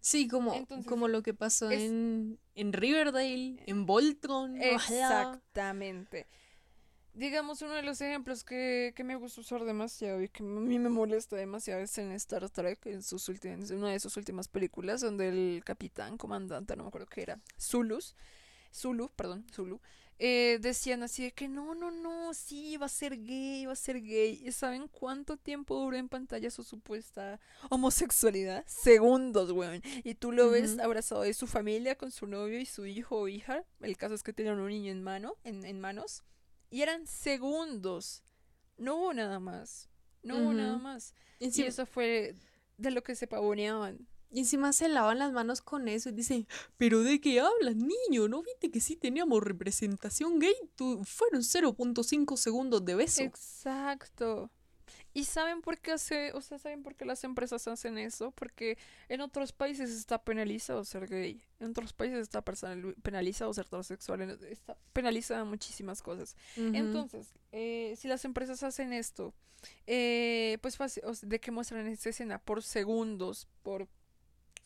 Sí, como, Entonces, como lo que pasó es- en, en Riverdale, en Voltron. Exactamente. Digamos, uno de los ejemplos que, que me gusta usar demasiado y que a mí me molesta demasiado es en Star Trek, en, sus últimas, en una de sus últimas películas, donde el capitán, comandante, no me acuerdo qué era, Zulus, Zulu, perdón, Zulu, eh, decían así de que no, no, no, sí, va a ser gay, va a ser gay. ¿Y saben cuánto tiempo dura en pantalla su supuesta homosexualidad? Segundos, weón. Y tú lo ves abrazado de su familia con su novio y su hijo o hija. El caso es que tenían un niño en mano, en, en manos. Y eran segundos. No hubo nada más. No hubo nada más. Y Y eso fue de lo que se pavoneaban. Y encima se lavan las manos con eso y dicen, pero ¿de qué hablas, niño? ¿No viste que sí teníamos representación gay? Tú, fueron 0.5 segundos de beso. Exacto. ¿Y saben por qué hace, o sea, saben por qué las empresas hacen eso? Porque en otros países está penalizado ser gay, en otros países está penalizado ser transexual, está penalizada muchísimas cosas. Entonces, eh, si las empresas hacen esto, eh, pues fácil, o sea, de que muestran esta escena por segundos, por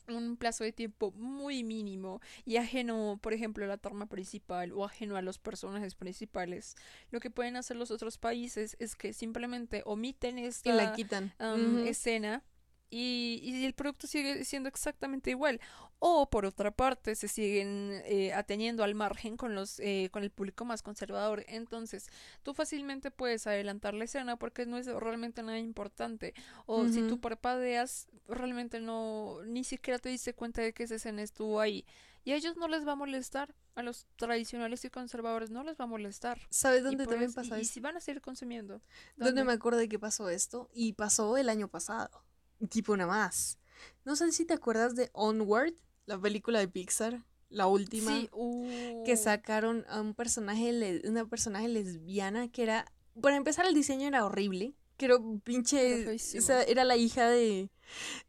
un plazo de tiempo muy mínimo y ajeno, por ejemplo, a la trama principal o ajeno a los personajes principales, lo que pueden hacer los otros países es que simplemente omiten Y la esta quitan. escena y, y el producto sigue siendo exactamente igual. O por otra parte, se siguen eh, ateniendo al margen con los eh, con el público más conservador. Entonces, tú fácilmente puedes adelantar la escena porque no es realmente nada importante. O si tú parpadeas, realmente no, ni siquiera te diste cuenta de que esa escena estuvo ahí. Y a ellos no les va a molestar. A los tradicionales y conservadores no les va a molestar. ¿Sabes Y, dónde también eso- y- pasa y esto? si van a seguir consumiendo. ¿Dónde ¿Dónde? me acordé que pasó esto? Y pasó el año pasado. Tipo nada más. No sé si te acuerdas de Onward, la película de Pixar, la última, Sí, que uh, sacaron a un personaje, una personaje lesbiana que era, para empezar el diseño era horrible, que era Era pinche, o feísimo. sea, era la hija de,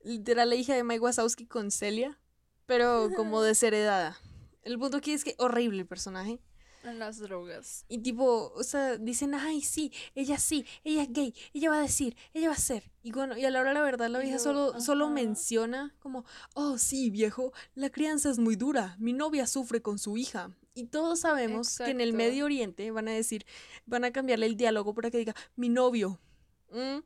literal la hija de Mike Wazowski con Celia, pero como [laughs] desheredada. El punto aquí es que horrible el personaje. En las drogas. Y tipo, o sea, dicen, ay, sí, ella sí, ella es gay, ella va a decir, ella va a ser. Y bueno, y a la hora de la verdad, la vieja solo, solo menciona como, oh, sí, viejo, la crianza es muy dura, mi novia sufre con su hija. Y todos sabemos que en el. Medio Oriente van a decir, van a cambiarle el diálogo para que diga, mi novio. ¿Mm?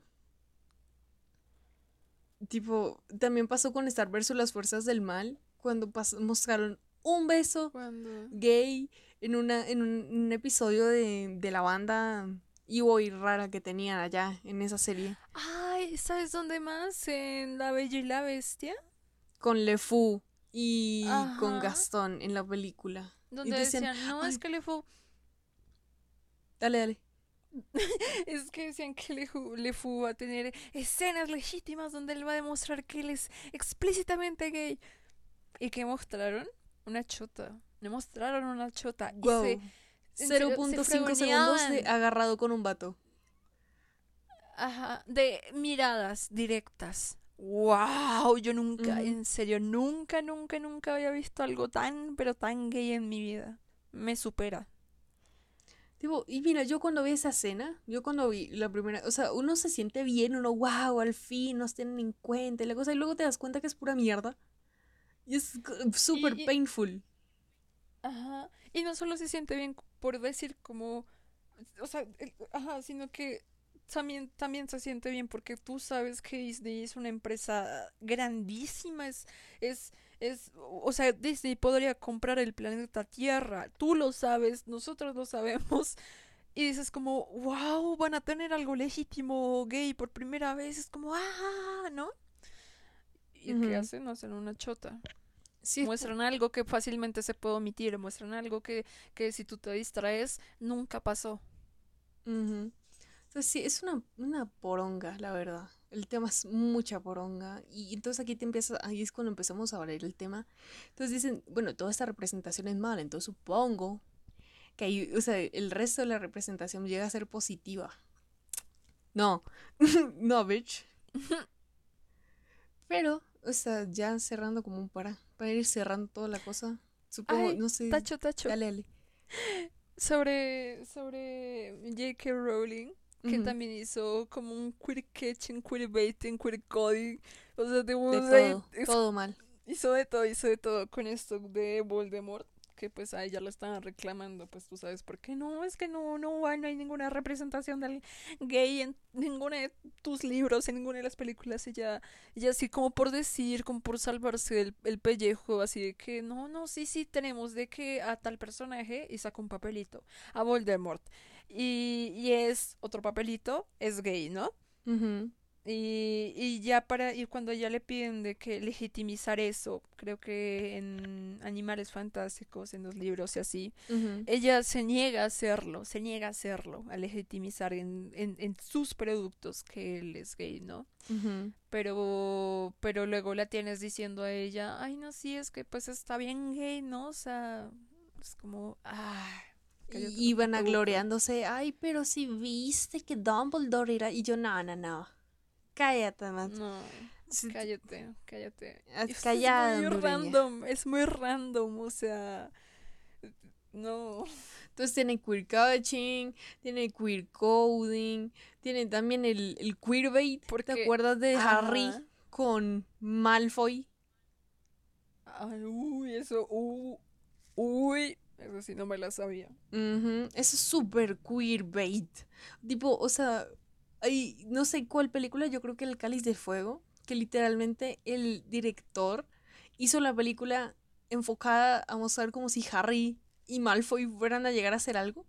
Tipo, también pasó con Star versus las fuerzas del mal, cuando mostraron un beso Cuando... gay en, una, en un, un episodio de, de la banda Ivo y rara que tenían allá en esa serie. Ay, ¿sabes dónde más? En La Bella y la Bestia. Con Le Fou y con. Gastón en la película. Donde decían, decían, no, es que le fue... Dale, dale. [laughs] es que decían que Le, Fu- Le Fou va a tener escenas legítimas donde él va a demostrar que él es explícitamente gay. ¿Y qué mostraron? Una chota. Le mostraron una chota. Wow. se- en serio, se 0.5 segundos de agarrado con un vato. Ajá, de miradas directas. ¡Wow! Yo nunca, en serio, nunca, nunca, nunca había visto algo tan, pero tan gay en mi vida. Me supera. Tipo, y mira, yo cuando vi esa escena, yo cuando vi la primera, o sea, uno se siente bien, uno, wow, al fin nos tienen en cuenta y la cosa, y luego te das cuenta que es pura mierda. Y es súper painful. Ajá. Y no solo se siente bien por decir como, o sea, el- ajá, sino que también, también se siente bien porque tú sabes que Disney es una empresa grandísima, es, es, es, o sea, Disney podría comprar el planeta Tierra, tú lo sabes, nosotros lo sabemos. [laughs] Y dices como, wow, van a tener algo legítimo gay por primera vez. Es como, ah, ¿no? ¿Y Ujú. qué hacen? Hacen una chota Sí, muestran algo que fácilmente se puede omitir, muestran algo que, que si tú te distraes, nunca pasó. Entonces sí, es una, una poronga, la verdad. El tema es mucha poronga. Y entonces aquí te empieza, ahí es cuando empezamos a hablar el tema. Entonces dicen, bueno, toda esta representación es mala, entonces supongo que ahí, o sea, el resto de la representación llega a ser positiva. No, [laughs] no, bitch. [laughs] Pero, o sea, ya cerrando como un para, para ir cerrando toda la cosa. Supongo, Ay, no sé. Tacho, tacho. Dale, dale. [laughs] Sobre, sobre J.K. Rowling, que también hizo como un queer catching, queer baiting, queer coding. O sea, de, todo, es- todo mal. hizo de todo, hizo de todo con esto de Voldemort. Que pues a ella lo estaban reclamando, pues tú sabes por qué no, es que no, no, hay- no hay ninguna representación del gay en ninguno de tus libros, en ninguna de las películas. Ella, ella así como por decir, como por salvarse el, el pellejo, así de que no, no, sí, sí, tenemos de que a tal personaje y saca un papelito, a Voldemort. Y, y es otro papelito, es gay, ¿no? Y, y ya para, y cuando ya le piden de que legitimizar eso, creo que en Animales Fantásticos, en los libros y así, ella se niega a hacerlo, se niega a hacerlo, a legitimizar en, en, en sus productos que él es gay, ¿no? Pero, pero luego la tienes diciendo a ella, ay, no, sí, es que pues está bien gay, ¿no? O sea, es como, ah, Y boca". gloriándose, ay, pero si viste que Dumbledore era... Y yo, no, no, no. Cállate, man. No, cállate, cállate. Es- muy random, es muy random, o sea, no. Entonces tiene queer coaching, tiene queer coding, tiene también el, el queerbait. Porque- ¿Te acuerdas de Harry con Malfoy? Ay, uy, eso, uh, uy, eso sí no me la sabía. Ujú, Eso es súper queerbait. Tipo, o sea, hay, no sé cuál película, yo creo que El Cáliz de Fuego, que literalmente el director hizo la película enfocada a mostrar como si Harry y Malfoy fueran a llegar a hacer algo.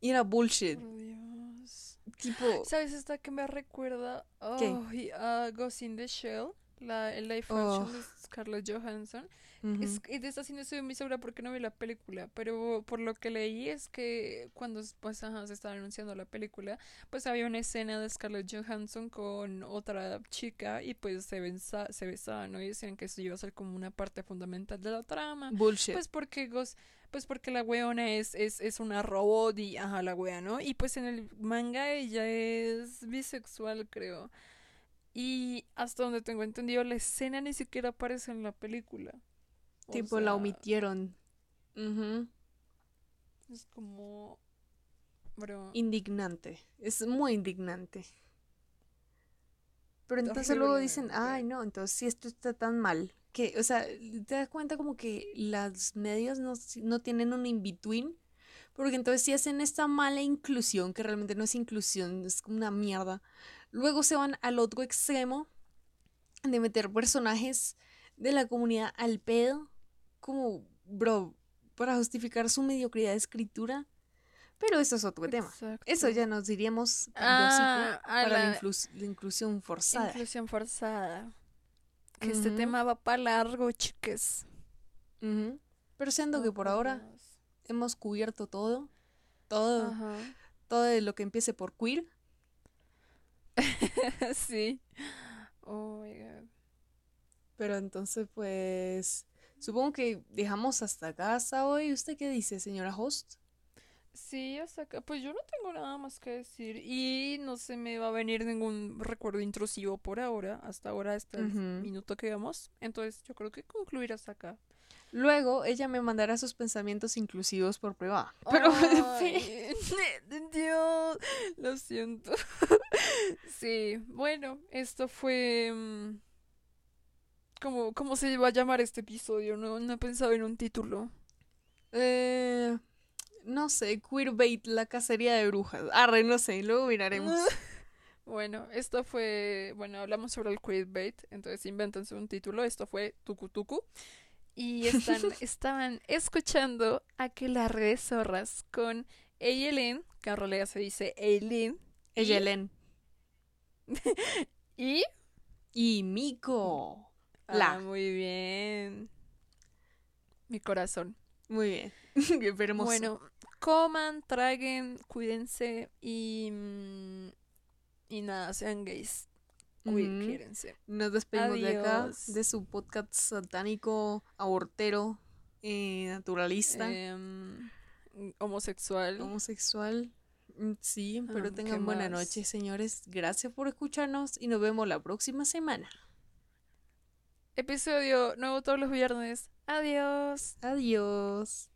Y era bullshit. Por Dios. Tipo, ¿Sabes esta que me recuerda? ¿Qué? Ay, a Ghost in the Shell, la, el live Oh. action de Scarlett Johansson. Ujú, Es, de esta sí no estoy muy segura porque no vi la película, pero por lo que leí es que cuando pues, ajá, se estaba anunciando la película, pues había una escena de Scarlett Johansson con otra chica y pues se, benza- se besaban, ¿no? Y decían que eso iba a ser como una parte fundamental de la trama. bullshit. Pues porque Ghost- pues porque la weona es, es, es una robot y ajá, la wea, ¿no? Y pues en el manga ella es bisexual, creo. Y hasta donde tengo entendido, la escena ni siquiera aparece en la película. O tipo, la omitieron. Ujú, Es como. Bro. Indignante. Es muy indignante. Pero entonces luego dicen, ay, no, entonces si esto está tan mal, que, o sea, te das cuenta como que las medios no, no tienen un in-between, porque entonces si hacen esta mala inclusión, que realmente no es inclusión, es como una mierda, luego se van al otro extremo de meter personajes de la comunidad al pedo, como, bro, para justificar su mediocridad de escritura. Pero eso es otro tema. Exacto. Eso ya nos diríamos Ah, para la, la- influs- la inclusión forzada. Inclusión forzada. Que este tema va para largo, chiques. Pero siendo que Oh, por por ahora Dios. hemos cubierto todo, todo, Ajá. todo lo que empiece por queer. [laughs] sí. Oh my god. Pero entonces, pues, supongo que dejamos hasta casa hoy. ¿Usted qué dice, señora host? Sí, hasta acá. Pues yo no tengo nada más que decir. Y no se me va a venir ningún recuerdo intrusivo por ahora. Hasta ahora, hasta el Ujú. minuto que vamos. Entonces yo creo que concluir hasta acá. Luego ella me mandará sus pensamientos inclusivos por privado. Pero, [laughs] Ay, [laughs] Dios, lo siento. [laughs] Sí, bueno, esto fue... ¿Cómo, cómo se va a llamar este episodio? No, no he pensado en un título. eh, no sé, queerbait, la cacería de brujas. Arre, no sé, luego miraremos. [laughs] Bueno, esto fue... Bueno, hablamos sobre el queerbait, entonces invéntense un título. Esto fue Tucu Tucu. Y [laughs] están, estaban escuchando Aquelarre de Zorras con Eileen, que en realidad se dice Eileen, Ella, Helen. y... Y Miko. Ah, muy bien. Mi corazón. Muy bien. [laughs] Esperemos. Bueno, coman, traguen, cuídense y... mm, Y nada, sean gays. Cuídense. Nos despedimos de acá, de su podcast satánico, abortero, eh, naturalista, Em, homosexual. homosexual. Mm, Sí, pero Ah, ¿qué tengan buena más? noche, señores. Gracias por escucharnos y nos vemos la próxima semana. Episodio nuevo todos los viernes. Adiós. Adiós.